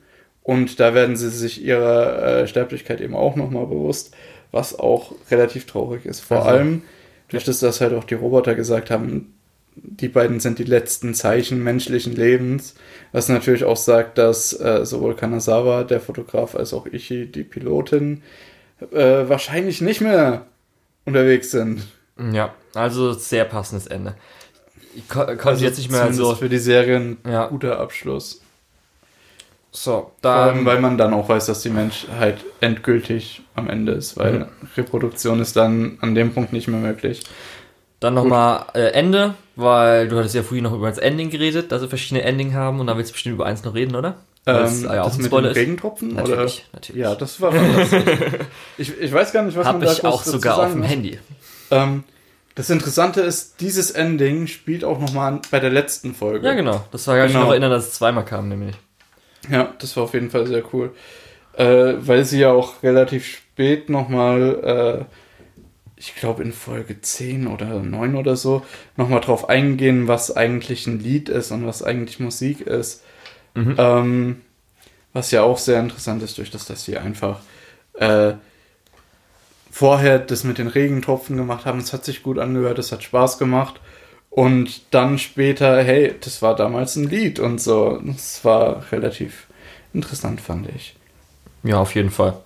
Und da werden sie sich ihrer äh, Sterblichkeit eben auch nochmal bewusst, was auch relativ traurig ist. Vor Also- allem, durch das, dass halt auch die Roboter gesagt haben, die beiden sind die letzten Zeichen menschlichen Lebens, was natürlich auch sagt, dass äh, sowohl Kanazawa, der Fotograf, als auch Ichi, die Pilotin, äh, wahrscheinlich nicht mehr unterwegs sind. Ja, also sehr passendes Ende. Ich ko konnte Also jetzt nicht mehr so. für die Serie ein Ja. guter Abschluss. So, Vor allem, dann. weil man dann auch weiß, dass die Menschheit endgültig am Ende ist, weil Mhm. Reproduktion ist dann an dem Punkt nicht mehr möglich. Dann nochmal äh, Ende, weil du hattest ja vorhin noch über das Ending geredet, dass wir verschiedene Ending haben und dann willst du bestimmt über eins noch reden, oder? Weil Ähm, ah ja, auch das mit ist. Regentropfen? Natürlich, Oder? natürlich. Ja, das war ich, ich weiß gar nicht, was man Habe da ich auch sogar auf dem muss. Handy. Ähm, das Interessante ist, dieses Ending spielt auch nochmal bei der letzten Folge. Ja, genau. Das war gar nicht Genau. noch erinnern, dass es zweimal kam, nämlich. Ja, das war auf jeden Fall sehr cool. Äh, weil sie ja auch relativ spät nochmal, äh, ich glaube in Folge 10 oder 9 oder so, nochmal drauf eingehen, was eigentlich ein Lied ist und was eigentlich Musik ist. Mhm. Ähm, was ja auch sehr interessant ist, durch das, dass sie einfach äh, vorher das mit den Regentropfen gemacht haben. Es hat sich gut angehört, es hat Spaß gemacht. Und dann später, hey, das war damals ein Lied und so. Das war relativ interessant, fand ich. Ja, auf jeden Fall.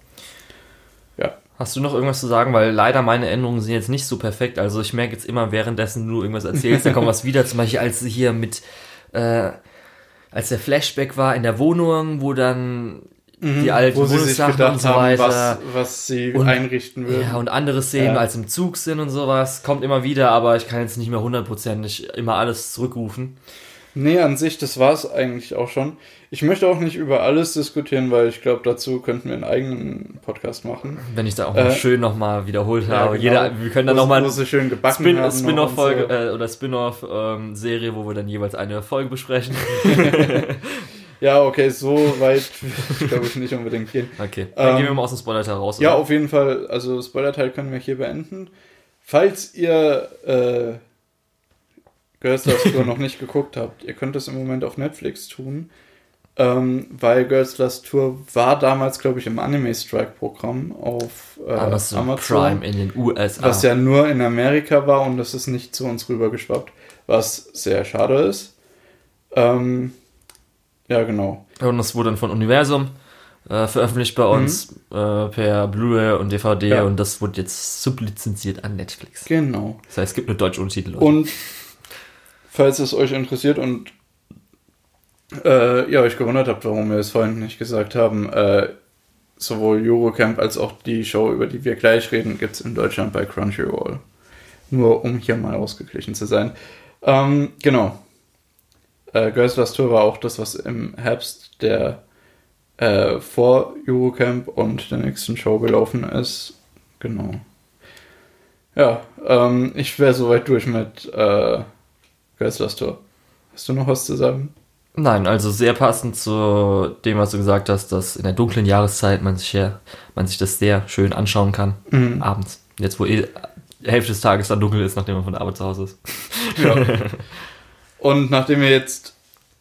Hast du noch irgendwas zu sagen? Weil leider meine Änderungen sind jetzt nicht so perfekt. Also ich merke jetzt immer, währenddessen du irgendwas erzählst, dann kommt was wieder. Zum Beispiel als hier mit, äh, als der Flashback war in der Wohnung, wo dann die alten Mhm. Wo sie sich gedacht und so haben, weiter. was, was sie Und- einrichten würden. Ja, und andere Szenen Ja. als im Zug sind und sowas. Kommt immer wieder, aber ich kann jetzt nicht mehr hundertprozentig immer alles zurückrufen. Nee, an sich, das war es eigentlich auch schon. Ich möchte auch nicht über alles diskutieren, weil ich glaube, dazu könnten wir einen eigenen Podcast machen. Wenn ich da auch Äh, mal schön nochmal wiederholt Ja, habe. genau. Jeder, wir können dann nochmal sie schön gebacken Spin- Spin-off-Folge so. äh, oder Spin-off-Serie, wo wir dann jeweils eine Folge besprechen. Ja, okay, so weit glaube ich nicht unbedingt gehen. Okay, dann Ähm, gehen wir mal aus dem Spoiler-Teil raus. Ja, oder? auf jeden Fall. Also Spoiler-Teil können wir hier beenden. Falls ihr äh, Ghostbusters Tour noch nicht geguckt habt, ihr könnt das im Moment auf Netflix tun. ähm, weil Girls Last Tour war damals, glaube ich, im Anime Strike Programm auf äh, Amazon, Amazon, Prime in den USA. was ja nur in Amerika war und das ist nicht zu uns rübergeschwappt, was sehr schade ist. Ähm, ja, genau. Und das wurde dann von Universum äh, veröffentlicht bei uns äh, per Blu-ray und DVD Ja. und das wurde jetzt sublizenziert an Netflix. Genau. Das heißt, es gibt nur deutsche Untertitel. Und falls es euch interessiert und äh, ihr euch gewundert habt, warum wir es vorhin nicht gesagt haben, äh, sowohl Eurocamp als auch die Show, über die wir gleich reden, gibt es in Deutschland bei Crunchyroll. Nur um hier mal ausgeglichen zu sein. Ähm, genau. Äh, Girls Last Tour war auch das, was im Herbst der äh, vor Eurocamp und der nächsten Show gelaufen ist. Genau. Ja, ähm, ich wäre soweit durch mit äh, Tour. Hast du noch was zu sagen? Nein, also sehr passend zu dem, was du gesagt hast, dass in der dunklen Jahreszeit man sich, ja, man sich das sehr schön anschauen kann. Mhm. Abends. Jetzt, wo eh die Hälfte des Tages dann dunkel ist, nachdem man von der Arbeit zu Hause ist. Ja. Und nachdem ihr jetzt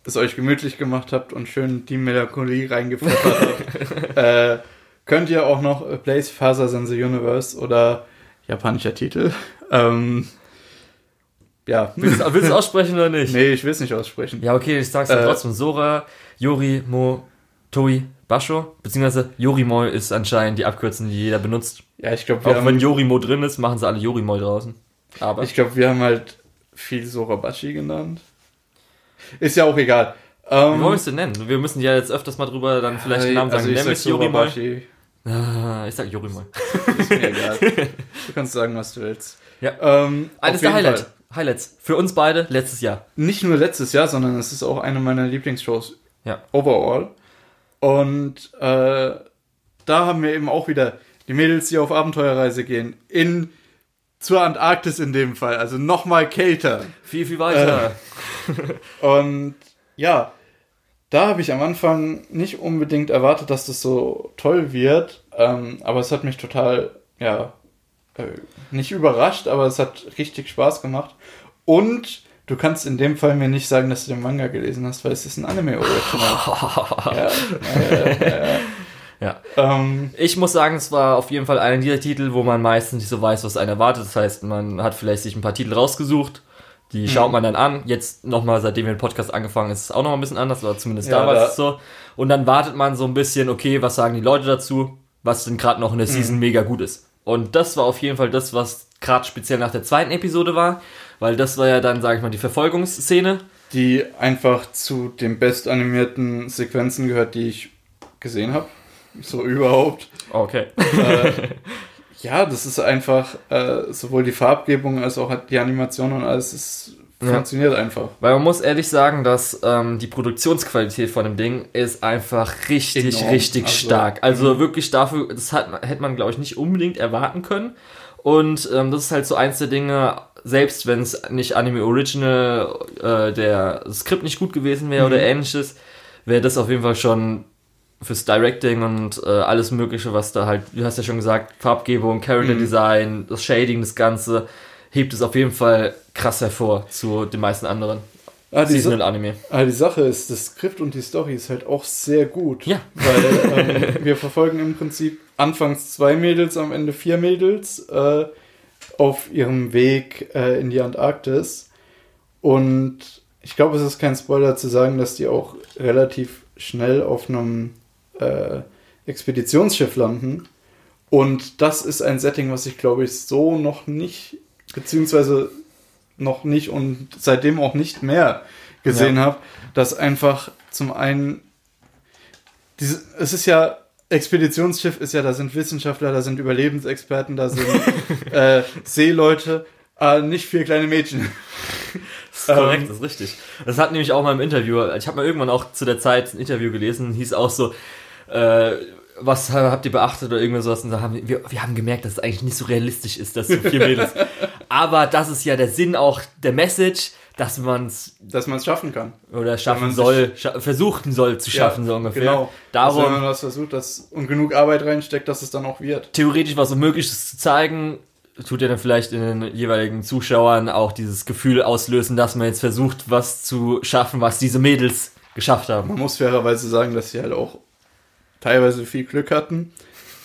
es euch gemütlich gemacht habt und schön die Melancholie reingepfeffert habt, äh, könnt ihr auch noch A Place Father Than the Universe oder japanischer Titel. Ähm, ja. Willst du es aussprechen oder nicht? Nee, ich will es nicht aussprechen. Ja, okay, ich sag's ja Äh, trotzdem. Sora, Yori, Mo, Toi, Basho, beziehungsweise Yorimo ist anscheinend die Abkürzung, die jeder benutzt. Ja, ich glaube, Auch wenn haben, Yorimo drin ist, machen sie alle Yorimo draußen. Aber ich glaub, wir haben halt viel Sorabashi genannt. Ist ja auch egal. Ähm, wie wollen wir es denn nennen? Wir müssen ja jetzt öfters mal drüber dann vielleicht den Namen sagen. also ich Nenn sag mich Yorimo. Sorabashi. Ah, Ich sag Yorimo. Ist mir egal. Du kannst sagen, was du willst. Ja. Ähm, Eines der jeden Highlight, Fall. Highlights für uns beide letztes Jahr. Nicht nur letztes Jahr, sondern es ist auch eine meiner Lieblingsshows Ja. overall. Und äh, da haben wir eben auch wieder die Mädels, die auf Abenteuerreise gehen. In zur Antarktis in dem Fall, also nochmal kälter. Viel, viel weiter. Und ja, da habe ich am Anfang nicht unbedingt erwartet, dass das so toll wird. Ähm, aber es hat mich total, ja, äh, nicht überrascht, aber es hat richtig Spaß gemacht. Und du kannst in dem Fall mir nicht sagen, dass du den Manga gelesen hast, weil es ist ein Anime-Original. ja, ja, ja, ja. Ähm, Ich muss sagen, es war auf jeden Fall einer dieser Titel, wo man meistens nicht so weiß, was einen erwartet. Das heißt, man hat vielleicht sich ein paar Titel rausgesucht, die schaut man dann an. Jetzt nochmal, seitdem wir den Podcast angefangen, ist es auch noch ein bisschen anders, oder zumindest Ja, da war da- es so. Und dann wartet man so ein bisschen, okay, was sagen die Leute dazu, was denn gerade noch in der Season mega gut ist. Und das war auf jeden Fall das, was gerade speziell nach der zweiten Episode war, weil das war ja dann, sage ich mal, die Verfolgungsszene. die einfach zu den bestanimierten Sequenzen gehört, die ich gesehen habe. So überhaupt. Okay. äh, ja, das ist einfach äh, sowohl die Farbgebung als auch die Animation und alles, es Ja. funktioniert einfach. Weil man muss ehrlich sagen, dass ähm, die Produktionsqualität von dem Ding ist einfach richtig, Enorm. richtig Also, stark. Also wirklich dafür, das hat, hätte man, glaube ich, nicht unbedingt erwarten können. Und ähm, das ist halt so eins der Dinge, selbst wenn es nicht Anime Original, äh, der Skript nicht gut gewesen wäre oder ähnliches, wäre das auf jeden Fall schon fürs Directing und äh, alles Mögliche, was da halt, du hast ja schon gesagt, Farbgebung, Character Design, das Shading, das Ganze, hebt es auf jeden Fall krass hervor zu den meisten anderen Ah, die, Sa Seasonal Anime. ah, die Sache ist, das Skript und die Story ist halt auch sehr gut. Ja. Weil ähm, wir verfolgen im Prinzip anfangs zwei Mädels, am Ende vier Mädels äh, auf ihrem Weg äh, in die Antarktis. Und ich glaube, es ist kein Spoiler zu sagen, dass die auch relativ schnell auf einem äh, Expeditionsschiff landen. Und das ist ein Setting, was ich glaube ich so noch nicht, beziehungsweise noch nicht und seitdem auch nicht mehr gesehen habe, dass einfach zum einen diese, es ist ja Expeditionsschiff ist ja, da sind Wissenschaftler, da sind Überlebensexperten, da sind äh, Seeleute, aber nicht vier kleine Mädchen. Das ist korrekt, Ähm, das ist richtig. Das hat nämlich auch mal im Interview, ich habe mal irgendwann auch zu der Zeit ein Interview gelesen, hieß auch so, äh, was habt ihr beachtet oder irgendwas sowas? Und da haben wir, wir, wir haben gemerkt, dass es eigentlich nicht so realistisch ist, dass so vier Mädels. Aber das ist ja der Sinn auch der Message, dass man es Dass man es schaffen kann. oder schaffen soll, scha versuchen soll zu schaffen, so ungefähr. Genau. Dass, wenn Darum, man das versucht dass, und genug Arbeit reinsteckt, dass es dann auch wird. theoretisch was Unmögliches zu zeigen, tut ja dann vielleicht in den jeweiligen Zuschauern auch dieses Gefühl auslösen, dass man jetzt versucht, was zu schaffen, was diese Mädels geschafft haben. Man muss fairerweise sagen, dass sie halt auch teilweise viel Glück hatten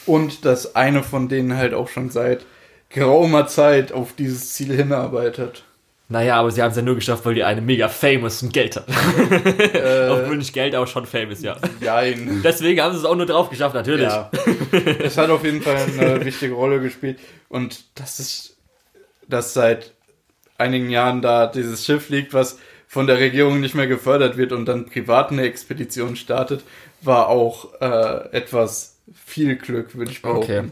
und dass eine von denen halt auch schon seit geraumer Zeit auf dieses Ziel hinarbeitet. Naja, aber sie haben es ja nur geschafft, weil die eine mega famous und Geld hat. Äh, Obwohl nicht Geld, aber schon famous, ja. Jein. Deswegen haben sie es auch nur drauf geschafft, natürlich. Ja. Es hat auf jeden Fall eine wichtige Rolle gespielt. Und das ist, dass seit einigen Jahren da dieses Schiff liegt, was von der Regierung nicht mehr gefördert wird und dann privat eine Expedition startet, war auch äh, etwas viel Glück, würde ich behaupten. Okay.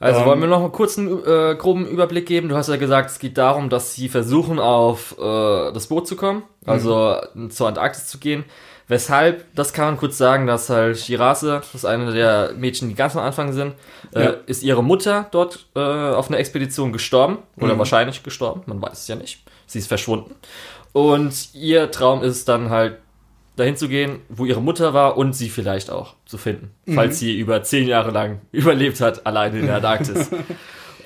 Also Ähm, wollen wir noch einen äh, groben Überblick geben. Du hast ja gesagt, es geht darum, dass sie versuchen, auf äh, das Boot zu kommen, also zur Antarktis zu gehen. Weshalb, das kann man kurz sagen, dass halt Shirase, das ist eine der Mädchen, die ganz am Anfang sind, äh, Ja. ist ihre Mutter dort äh, auf einer Expedition gestorben oder wahrscheinlich gestorben, man weiß es ja nicht. Sie ist verschwunden. Und ihr Traum ist dann halt dahin zu gehen, wo ihre Mutter war und sie vielleicht auch zu finden, falls sie über zehn Jahre lang überlebt hat, alleine in der Antarktis.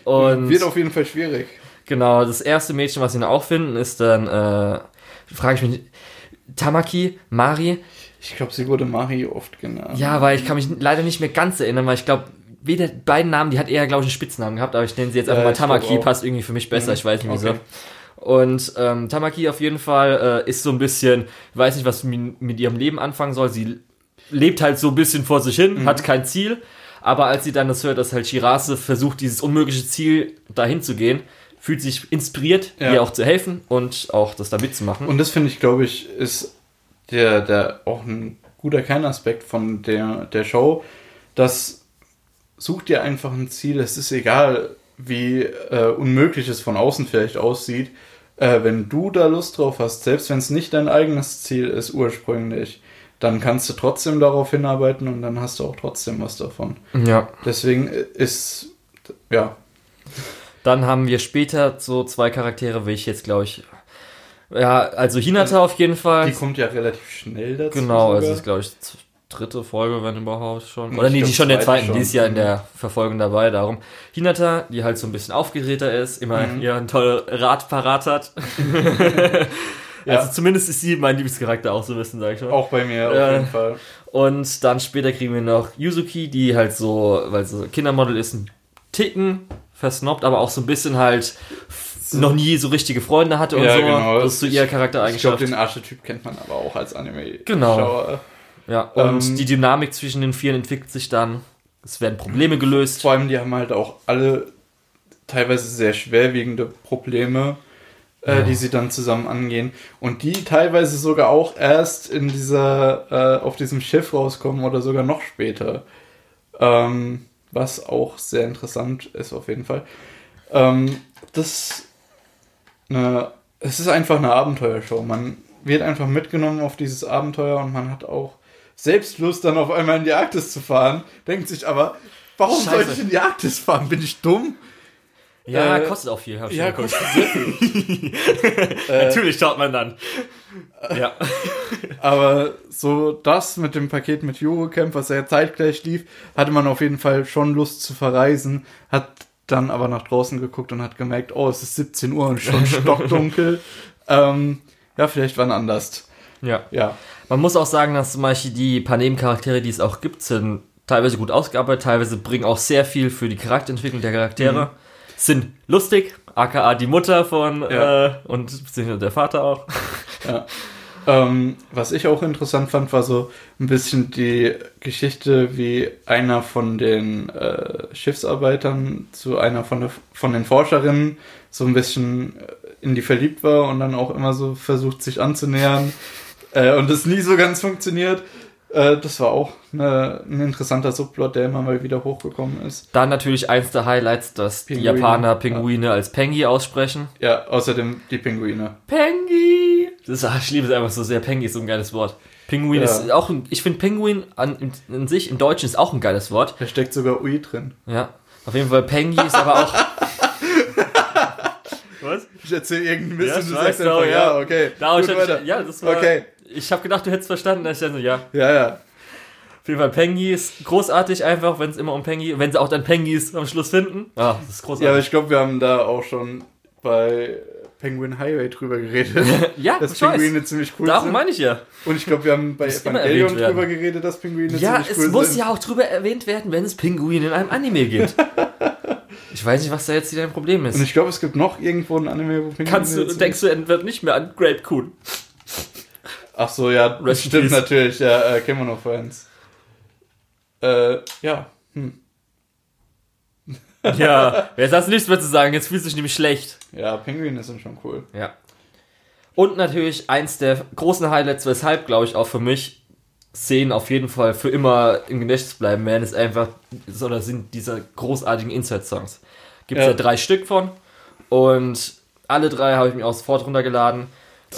Und Wird auf jeden Fall schwierig. genau, das erste Mädchen, was sie dann auch finden, ist dann, äh, frage ich mich, Tamaki, Mari. Ich glaube, sie wurde Mari oft genannt. Ja, weil ich kann mich leider nicht mehr ganz erinnern, weil ich glaube, weder beiden Namen, die hat eher, glaube ich, einen Spitznamen gehabt, aber ich nenne sie jetzt einfach Ja, mal ich glaub Tamaki, passt irgendwie für mich besser, Mhm. ich weiß nicht wieso. Okay. Und ähm, Tamaki auf jeden Fall äh, ist so ein bisschen, weiß nicht, was sie mit, mit ihrem Leben anfangen soll. Sie lebt halt so ein bisschen vor sich hin, Mhm. hat kein Ziel. Aber als sie dann das hört, dass halt Shirase versucht, dieses unmögliche Ziel dahin zu gehen, fühlt sich inspiriert, Ja. ihr auch zu helfen und auch das da mitzumachen. Und das finde ich, glaube ich, ist der, der auch ein guter Kernaspekt von der, der Show. Das sucht dir einfach ein Ziel. Es ist egal, wie äh, unmöglich es von außen vielleicht aussieht. Äh, wenn du da Lust drauf hast, selbst wenn es nicht dein eigenes Ziel ist ursprünglich, dann kannst du trotzdem darauf hinarbeiten und dann hast du auch trotzdem was davon. ja. Deswegen ist, ja, Dann haben wir später so zwei Charaktere, wie ich jetzt glaube ich. Ja, also Hinata auf jeden Fall. die kommt ja relativ schnell dazu. Genau, also sogar. das ist, glaube ich, dritte Folge, wenn überhaupt schon. Oder nee, die schon der zweite zweiten, die schon. ist ja in der Verfolgung dabei, darum. Hinata, die halt so ein bisschen aufgeräter ist, immer Mhm. ihren tollen Rat parat hat. Ja. Also zumindest ist sie mein Lieblingscharakter auch so ein bisschen, sag ich mal. auch bei mir auf Ja. jeden Fall. Und dann später kriegen wir noch Yuzuki, die halt so, weil sie so Kindermodel ist, ein Ticken versnobbt, aber auch so ein bisschen halt noch nie so richtige Freunde hatte und Ja, so. genau. Das ist so ihr Ich glaube, Charaktereigenschaft. den Archetyp kennt man aber auch als Anime. Genau. Ja, und Ähm, die Dynamik zwischen den Vieren entwickelt sich dann. Es werden Probleme gelöst. Vor allem, die haben halt auch alle teilweise sehr schwerwiegende Probleme, äh, Ja. die sie dann zusammen angehen. Und die teilweise sogar auch erst in dieser, äh, auf diesem Schiff rauskommen oder sogar noch später. Ähm, was auch sehr interessant ist auf jeden Fall. Ähm, das eine, es ist einfach eine Abenteuershow. Man wird einfach mitgenommen auf dieses Abenteuer und man hat auch selbst Lust, dann auf einmal in die Arktis zu fahren. Denkt sich aber, warum soll Scheiße. ich in die Arktis fahren? Bin ich dumm? Ja, Äh, kostet auch viel. Hab ich Ja, schon kostet sehr viel. Äh, Natürlich schaut man dann. Ja. Aber so das mit dem Paket mit Eurocamp, was ja zeitgleich lief, hatte man auf jeden Fall schon Lust zu verreisen, hat dann aber nach draußen geguckt und hat gemerkt, oh, es ist 17 Uhr und schon stockdunkel. ähm, ja, vielleicht wann anders. ja. Ja. Man muss auch sagen, dass zum Beispiel die paar Nebencharaktere, die es auch gibt, sind teilweise gut ausgearbeitet, teilweise bringen auch sehr viel für die Charakterentwicklung der Charaktere. Sind lustig, aka die Mutter von Ja. äh, und der Vater auch. Ja. Ähm, was ich auch interessant fand, war so ein bisschen die Geschichte, wie einer von den äh, Schiffsarbeitern zu einer von, der, von den Forscherinnen so ein bisschen äh, in die verliebt war und dann auch immer so versucht, sich anzunähern äh, und es nie so ganz funktioniert. Äh, das war auch eine, ein interessanter Subplot, der immer mal wieder hochgekommen ist. Dann natürlich eins der Highlights, dass die Pinguine, Japaner Pinguine als Pengi aussprechen. Ja, außerdem die Pinguine. Pengi! Das ist, ich liebe es einfach so sehr. Pengi ist so ein geiles Wort. Pinguin Ja. ist auch ein, ich finde Pinguin an, in, sich im Deutschen ist auch ein geiles Wort. Da steckt sogar Ui drin. Ja. Auf jeden Fall Pengi ist aber auch. Was? Ich erzähle irgendeinen Mist Ja, und du sagst einfach, auch, ja, ja. okay. Da Gut, ich, ja, das war. Okay. Ich habe gedacht, du hättest verstanden, dass ich dann so, ja. Ja, ja. Auf jeden Fall Pengi ist großartig einfach, wenn es immer um Pengi, wenn sie auch dann Pengis am Schluss finden. Ah, das ist großartig. Ja, aber ich glaube, wir haben da auch schon bei Penguin Highway drüber geredet. Ja, dass ich weiß. Pinguine ziemlich cool Darum sind. meine ich ja. Und ich glaube, wir haben bei Muss Evangelion drüber geredet, dass Pinguine Ja, ziemlich es cool muss sind. ja auch drüber erwähnt werden, wenn es Pinguine in einem Anime gibt. ich weiß nicht, was da jetzt dein Problem ist. Und ich glaube, es gibt noch irgendwo ein Anime, wo Pinguine Kannst du, denkst du, er wird nicht mehr an Grape Coon? Ach so, ja, Rest stimmt natürlich, ja, äh, kennen wir noch Friends. Äh, ja. Hm. Ja, jetzt hast du nichts mehr zu sagen, jetzt fühlst du dich nämlich schlecht. Ja, Pinguine sind schon cool. Ja. Und natürlich eins der großen Highlights, weshalb, glaube ich, auch für mich Szenen auf jeden Fall für immer im Gedächtnis bleiben werden, ist einfach, oder sind diese großartigen Inside-Songs. Gibt es Ja. ja. drei Stück von und alle drei habe ich mir auch sofort runtergeladen.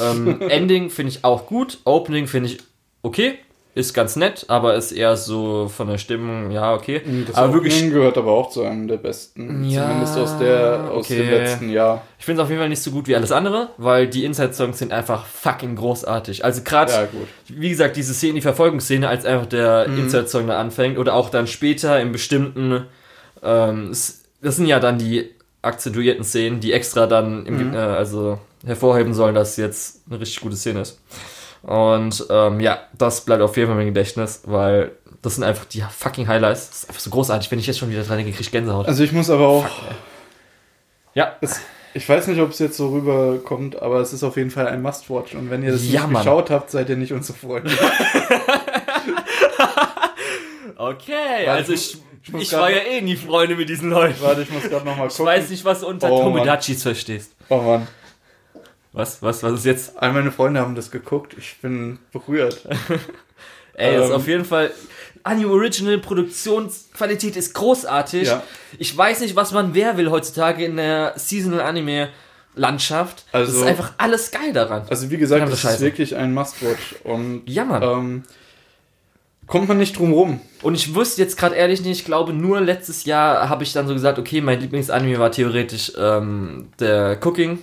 Ähm, Ending finde ich auch gut, Opening finde ich okay, ist ganz nett, aber ist eher so von der Stimmung, ja, okay. Hm, Das aber Opening wirklich gehört aber auch zu einem der besten. Ja, Zumindest aus, der, aus dem okay. letzten Jahr. Ich finde es auf jeden Fall nicht so gut wie alles andere, weil die Inside-Songs sind einfach fucking großartig. Also gerade, Ja, wie gesagt, diese Szene, die Verfolgungsszene, als einfach der Mhm. Inside-Song da anfängt oder auch dann später in bestimmten, ähm, das sind ja dann die akzentuierten Szenen, die extra dann im, Mhm. äh, also hervorheben sollen, dass es jetzt eine richtig gute Szene ist. Und ähm, ja, das bleibt auf jeden Fall im Gedächtnis, weil das sind einfach die fucking Highlights. Das ist einfach so großartig. Wenn ich jetzt schon wieder dran denke, krieg ich Gänsehaut. Also ich muss aber auch. ja, Es, ich weiß nicht, ob es jetzt so rüberkommt, aber es ist auf jeden Fall ein Must-Watch. Und wenn ihr das Ja, nicht Mann. geschaut habt, seid ihr nicht unsere Freunde. Okay, also ich ich, ich ich war ja eh nie Freunde mit diesen Leuten. Warte, ich muss gerade nochmal Ich gucken. weiß nicht, was du unter Oh, Tomodachis verstehst. Oh Mann. Was, was, was ist jetzt? All meine Freunde haben das geguckt. Ich bin berührt. Ey, das ist Ähm. auf jeden Fall. Anime Original Produktionsqualität ist großartig. Ja. Ich weiß nicht, was man wer will heutzutage in der Seasonal Anime Landschaft. Also- das ist einfach alles geil daran. Also wie gesagt, das ist wirklich ein Must-Watch. Und Ja, Mann. ähm, kommt man nicht drum rum. Und ich wusste jetzt gerade ehrlich nicht, ich glaube, nur letztes Jahr habe ich dann so gesagt, okay, mein Lieblingsanime war theoretisch ähm, der Cooking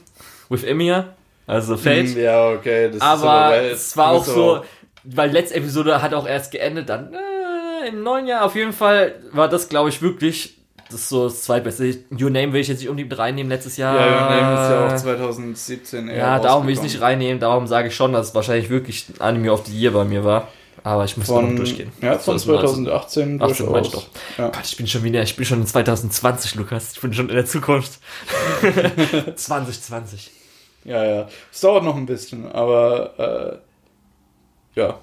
with Emiya, also Fate. Hm, Ja, okay. Das ist aber weil- es war auch so, aber- weil letzte Episode hat auch erst geendet, dann äh, im neuen Jahr auf jeden Fall war das, glaube ich, wirklich das ist so das zweitbeste. Your Name will ich jetzt nicht unbedingt reinnehmen letztes Jahr. Ja, Your Name ist ja auch 2017 eher Ja, darum will ich nicht reinnehmen, darum sage ich schon, dass es wahrscheinlich wirklich ein Anime of the Year bei mir war. Aber ich muss da noch Von, durchgehen. ja, von So ist man also- 2018 18 meine ich durchaus. doch. Ja. Gott, ich bin schon wieder, ich bin schon in 2020, Lukas. Ich bin schon in der Zukunft. 2020. ja, ja. Es dauert noch ein bisschen, aber äh, ja.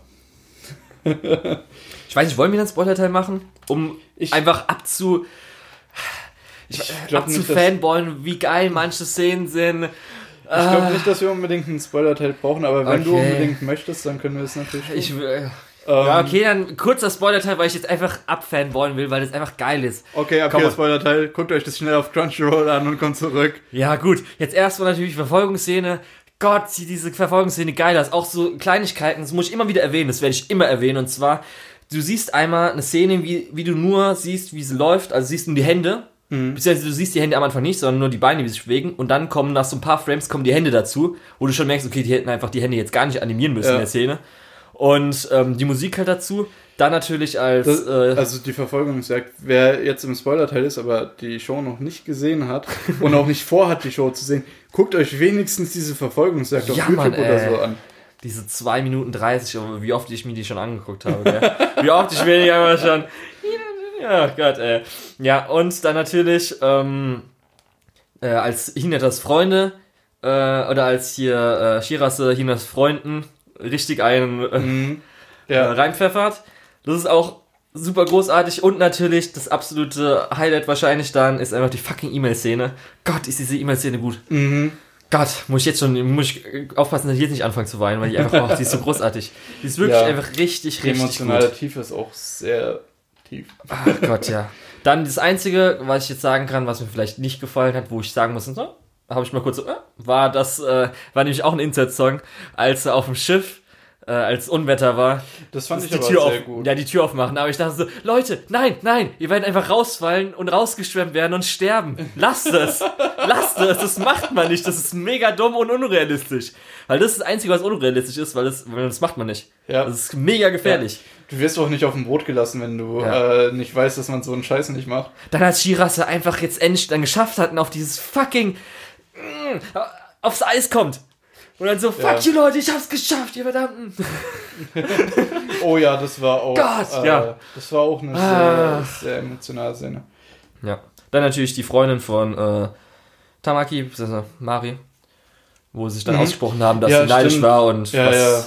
Ich weiß nicht, wollen wir einen Spoiler-Teil machen? Um Ich- einfach abzu. Ich glaube ich abzufanboyen, wie geil manche Szenen sind. glaub nicht, dass wir unbedingt einen Spoiler-Teil brauchen, aber wenn du Okay. unbedingt möchtest, dann können wir es natürlich tun. Ich, Ähm, ja, okay, dann kurzer Spoiler-Teil, weil ich jetzt einfach abfanboyen will, weil das einfach geil ist. Okay, ab Komm hier. Spoiler-Teil. Guckt euch das schnell auf Crunchyroll an und kommt zurück. Ja, gut. Jetzt erstmal natürlich Verfolgungsszene. Gott, sieht diese Verfolgungsszene geil aus. Auch so Kleinigkeiten, das muss ich immer wieder erwähnen, das werde ich immer erwähnen. Und zwar, du siehst einmal eine Szene, wie, wie du nur siehst, wie sie läuft. Also siehst du die Hände. Beziehungsweise du siehst die Hände am Anfang nicht, sondern nur die Beine, wie sie sich bewegen. Und dann kommen nach so ein paar Frames kommen die Hände dazu, wo du schon merkst, okay, die hätten einfach die Hände jetzt gar nicht animieren müssen Ja. in der Szene. Und ähm, die Musik halt dazu. Dann natürlich als. Das, äh, also die Verfolgungsjagd, wer jetzt im Spoiler-Teil ist, aber die Show noch nicht gesehen hat und auch nicht vorhat, die Show zu sehen, guckt euch wenigstens diese Verfolgungsjagd auf Ja, YouTube Mann, oder so an. Diese 2 Minuten 30, aber wie oft ich mir die schon angeguckt habe? Wie oft ich mir die einfach schon. Ja, Gott, ey. Ja, und dann natürlich, ähm, äh, als Hinetas Freunde, äh, oder als hier äh, Shirase Hinas Freunden richtig einen äh, Mhm. äh, Ja, reinpfeffert. Das ist auch super großartig und natürlich das absolute Highlight wahrscheinlich dann ist einfach die fucking E-Mail-Szene. Gott, ist diese E-Mail-Szene gut. mhm. Gott, muss ich jetzt schon, muss ich äh, aufpassen, dass ich jetzt nicht anfange zu weinen, weil die einfach, oh, die ist so großartig. Die ist wirklich Ja. einfach richtig, die richtig emotionale gut. Tiefe ist auch sehr tief. Ach Gott, ja. Dann das Einzige, was ich jetzt sagen kann, was mir vielleicht nicht gefallen hat, wo ich sagen muss, so, habe ich mal kurz so, äh, war das, äh, war nämlich auch ein Insert-Song, als er auf dem Schiff, äh, als Unwetter war, Das fand ich die aber Tür sehr auf, gut. ja, die Tür aufmachen. Aber ich dachte so, Leute, nein, nein, ihr werdet einfach rausfallen und rausgeschwemmt werden und sterben. Lasst es. Lasst es. Das macht man nicht. Das ist mega dumm und unrealistisch. Weil das ist das Einzige, was unrealistisch ist, weil das, weil das macht man nicht. Ja. Das ist mega gefährlich. Du wirst auch nicht auf dem Boot gelassen, wenn du Ja. äh, nicht weißt, dass man so einen Scheiß nicht macht. Dann als Shirase einfach jetzt endlich dann geschafft hat und auf dieses fucking, mm, aufs Eis kommt. Und dann so, fuck Ja. you Leute, ich hab's geschafft, ihr Verdammten. Oh ja, das war auch. Gott, äh, ja. Das war auch eine Ah. sehr, sehr emotionale Szene. Ja. Dann natürlich die Freundin von äh, Tamaki, beziehungsweise Mari, wo sie sich dann Mhm. ausgesprochen haben, dass Ja, sie neidisch stimmt. war und Ja, was, ja.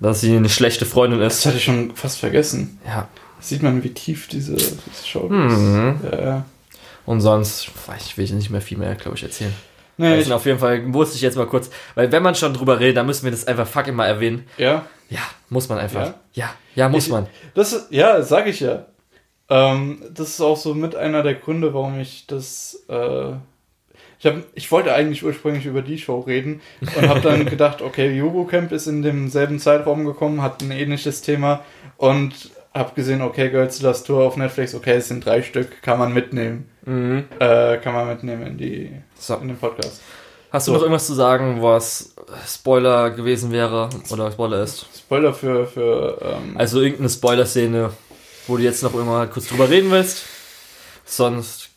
dass sie eine schlechte Freundin Das ist. hatte ich schon fast vergessen. Ja. Sieht man, wie tief diese, diese Show Mhm. ist. Ja, ja. Und sonst, weiß ich will nicht mehr viel mehr, glaube ich, erzählen. Nee, ich, auf jeden Fall, musste ich jetzt mal kurz, weil wenn man schon drüber redet, dann müssen wir das einfach fucking mal erwähnen. ja. Ja, muss man einfach. Ja? Ja, ja, muss Ich- man. Das ist, ja, sag ich ja. Ähm, das ist auch so mit einer der Gründe, warum ich das. Äh, ich, hab, ich wollte eigentlich ursprünglich über die Show reden und habe dann gedacht, okay, Camp ist in demselben Zeitraum gekommen, hat ein ähnliches Thema und habe gesehen, okay, Girls Last Tour auf Netflix, okay, es sind drei Stück, kann man mitnehmen. Mhm. Äh, kann man mitnehmen in, die, So. in den Podcast. Hast du So. noch irgendwas zu sagen, was Spoiler gewesen wäre oder Spoiler ist? Spoiler für. für ähm, Also irgendeine Spoiler-Szene, wo du jetzt noch irgendwann kurz drüber reden willst. Sonst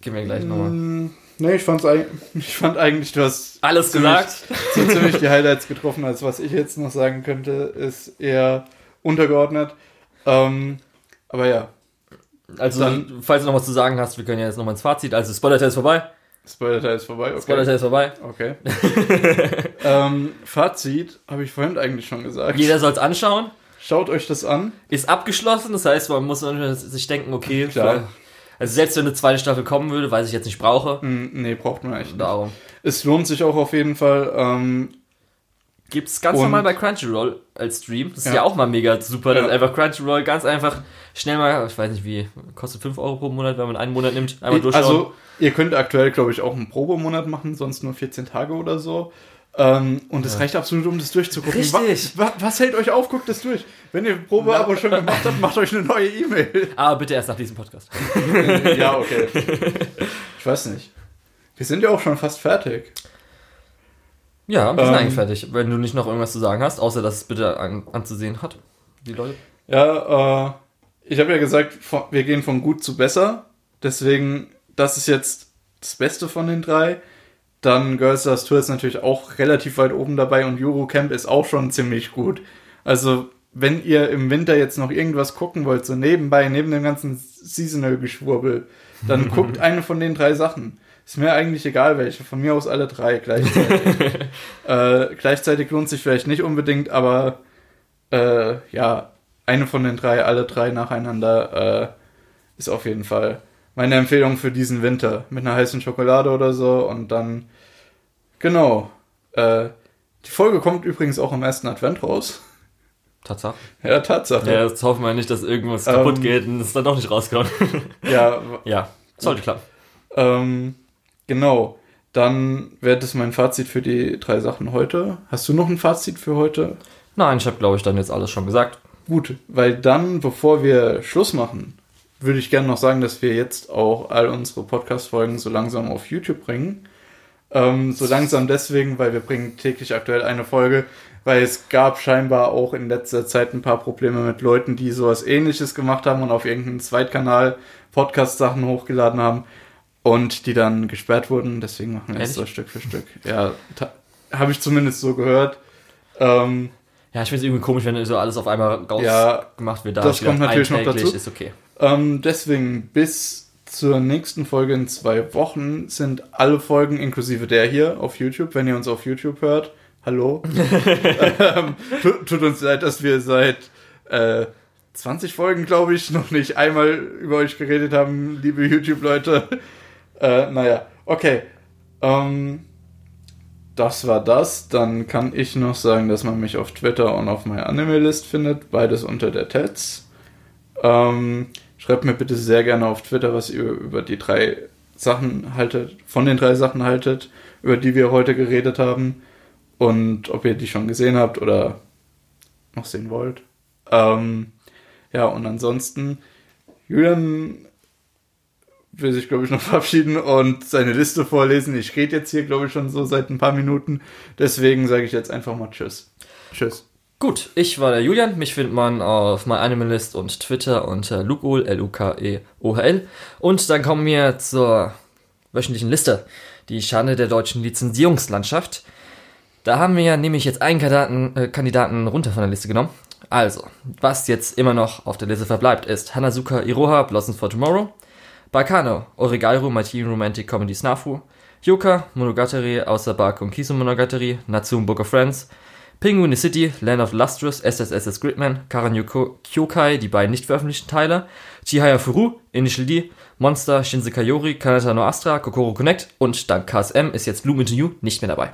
gehen wir gleich nochmal. Mm, Nee, ich, fand's, ich fand eigentlich, du hast Alles ziemlich- gesagt? so ziemlich die Highlights getroffen, als was ich jetzt noch sagen könnte, ist eher untergeordnet. Ähm, aber ja, Also, Dann- falls du noch was zu sagen hast, wir können ja jetzt nochmal ins Fazit. Also, Spoiler-Teil ist vorbei. Spoiler-Teil ist vorbei. Okay. Spoiler-Teil ist vorbei. okay. ähm, Fazit habe ich vorhin eigentlich schon gesagt. Jeder soll es anschauen. Schaut euch das an. Ist abgeschlossen, das heißt, man muss sich denken, okay, Klar. also selbst wenn eine zweite Staffel kommen würde, weiß ich jetzt nicht brauche. Hm, nee, braucht man echt nicht. Darum. Es lohnt sich auch auf jeden Fall. Ähm, Gibt's ganz Und- normal bei Crunchyroll als Stream. Das ist ja, auch mal mega super, dass Ja. einfach Crunchyroll ganz einfach schnell mal, ich weiß nicht wie, kostet 5 Euro pro Monat, wenn man einen Monat nimmt, einmal durchschauen. also, ihr könnt aktuell, glaube ich, auch einen Probemonat machen, sonst nur 14 Tage oder so. Ähm, und es Ja. reicht absolut, um das durchzugucken. Richtig. Wa wa was hält euch auf? Guckt das durch. Wenn ihr Probeabo schon gemacht habt, macht euch eine neue E-Mail. Aber bitte erst nach diesem Podcast. ja, okay. Ich weiß nicht. Wir sind ja auch schon fast fertig. Ja, wir sind Ähm. eigentlich fertig. Wenn du nicht noch irgendwas zu sagen hast, außer dass es bitte an, anzusehen hat. Die Leute. Ja, äh, ich habe ja gesagt, wir gehen von gut zu besser. Deswegen, das ist jetzt das Beste von den drei. Dann Girls Last Tour ist natürlich auch relativ weit oben dabei und Eurocamp ist auch schon ziemlich gut. Also, wenn ihr im Winter jetzt noch irgendwas gucken wollt, so nebenbei, neben dem ganzen Seasonal-Geschwurbel, dann guckt eine von den drei Sachen. Ist mir eigentlich egal welche, von mir aus alle drei gleichzeitig. äh, gleichzeitig lohnt sich vielleicht nicht unbedingt, aber äh, ja, eine von den drei, alle drei nacheinander, äh, ist auf jeden Fall meine Empfehlung für diesen Winter. Mit einer heißen Schokolade oder so und dann, genau. Äh, die Folge kommt übrigens auch am ersten Advent raus. Tatsache. Ja, Tatsache. Ja, jetzt hoffen wir nicht, dass irgendwas Ähm. kaputt geht und es dann doch nicht rauskommt. Ja, ja, sollte klappen. ähm, genau. Dann wäre das mein Fazit für die drei Sachen heute. Hast du noch ein Fazit für heute? Nein, ich habe, glaube ich, dann jetzt alles schon gesagt. Gut, weil dann, bevor wir Schluss machen, würde ich gerne noch sagen, dass wir jetzt auch all unsere Podcast-Folgen so langsam auf YouTube bringen. Ähm, so langsam deswegen, weil wir bringen täglich aktuell eine Folge, weil es gab scheinbar auch in letzter Zeit ein paar Probleme mit Leuten, die sowas ähnliches gemacht haben und auf irgendeinen Zweitkanal Podcast-Sachen hochgeladen haben und die dann gesperrt wurden. Deswegen machen wir es Ehrlich? so Stück für Stück. Ja, habe ich zumindest so gehört. Ähm, Ja, ich finde es irgendwie komisch, wenn so alles auf einmal raus Ja, gemacht wird. Da das gedacht, kommt natürlich noch dazu. Ist okay. Ähm, deswegen bis zur nächsten Folge in zwei Wochen sind alle Folgen inklusive der hier auf YouTube, wenn ihr uns auf YouTube hört. Hallo. ähm, tut, tut uns leid, dass wir seit äh, 20 Folgen, glaube ich, noch nicht einmal über euch geredet haben, liebe YouTube-Leute. Äh, naja, okay. Ähm, das war das. Dann kann ich noch sagen, dass man mich auf Twitter und auf meiner Anime-List findet. Beides unter der Tets. Ähm, schreibt mir bitte sehr gerne auf Twitter, was ihr über die drei Sachen haltet, von den drei Sachen haltet, über die wir heute geredet haben. Und ob ihr die schon gesehen habt oder noch sehen wollt. Ähm, ja, und ansonsten, Julian will sich, glaube ich, noch verabschieden und seine Liste vorlesen. Ich rede jetzt hier, glaube ich, schon so seit ein paar Minuten. Deswegen sage ich jetzt einfach mal Tschüss. Tschüss. Gut, ich war der Julian. Mich findet man auf MyAnimalist und Twitter unter Lukol, L-U-K-E-O-H-L. Und dann kommen wir zur wöchentlichen Liste. Die Schande der deutschen Lizenzierungslandschaft. Da haben wir nämlich jetzt einen Kandidaten, äh, Kandidaten runter von der Liste genommen. Also, was jetzt immer noch auf der Liste verbleibt, ist Hanazuka Iroha, Blossoms for Tomorrow, Bakano, Origairu, My Teen Romantic Comedy Snafu, Yoka, Monogatari, außer Bark und Kisu Monogatari, Natsum Book of Friends, Penguin City, Land of Lustrous, SSSS Gridman, Karanyu Kyokai, die beiden nicht veröffentlichten Teile, Chihaya Furu, Initial D, Monster, Shinsekai Yori, Kanata no Astra, Kokoro Connect und dank KSM ist jetzt Bloom Into You nicht mehr dabei.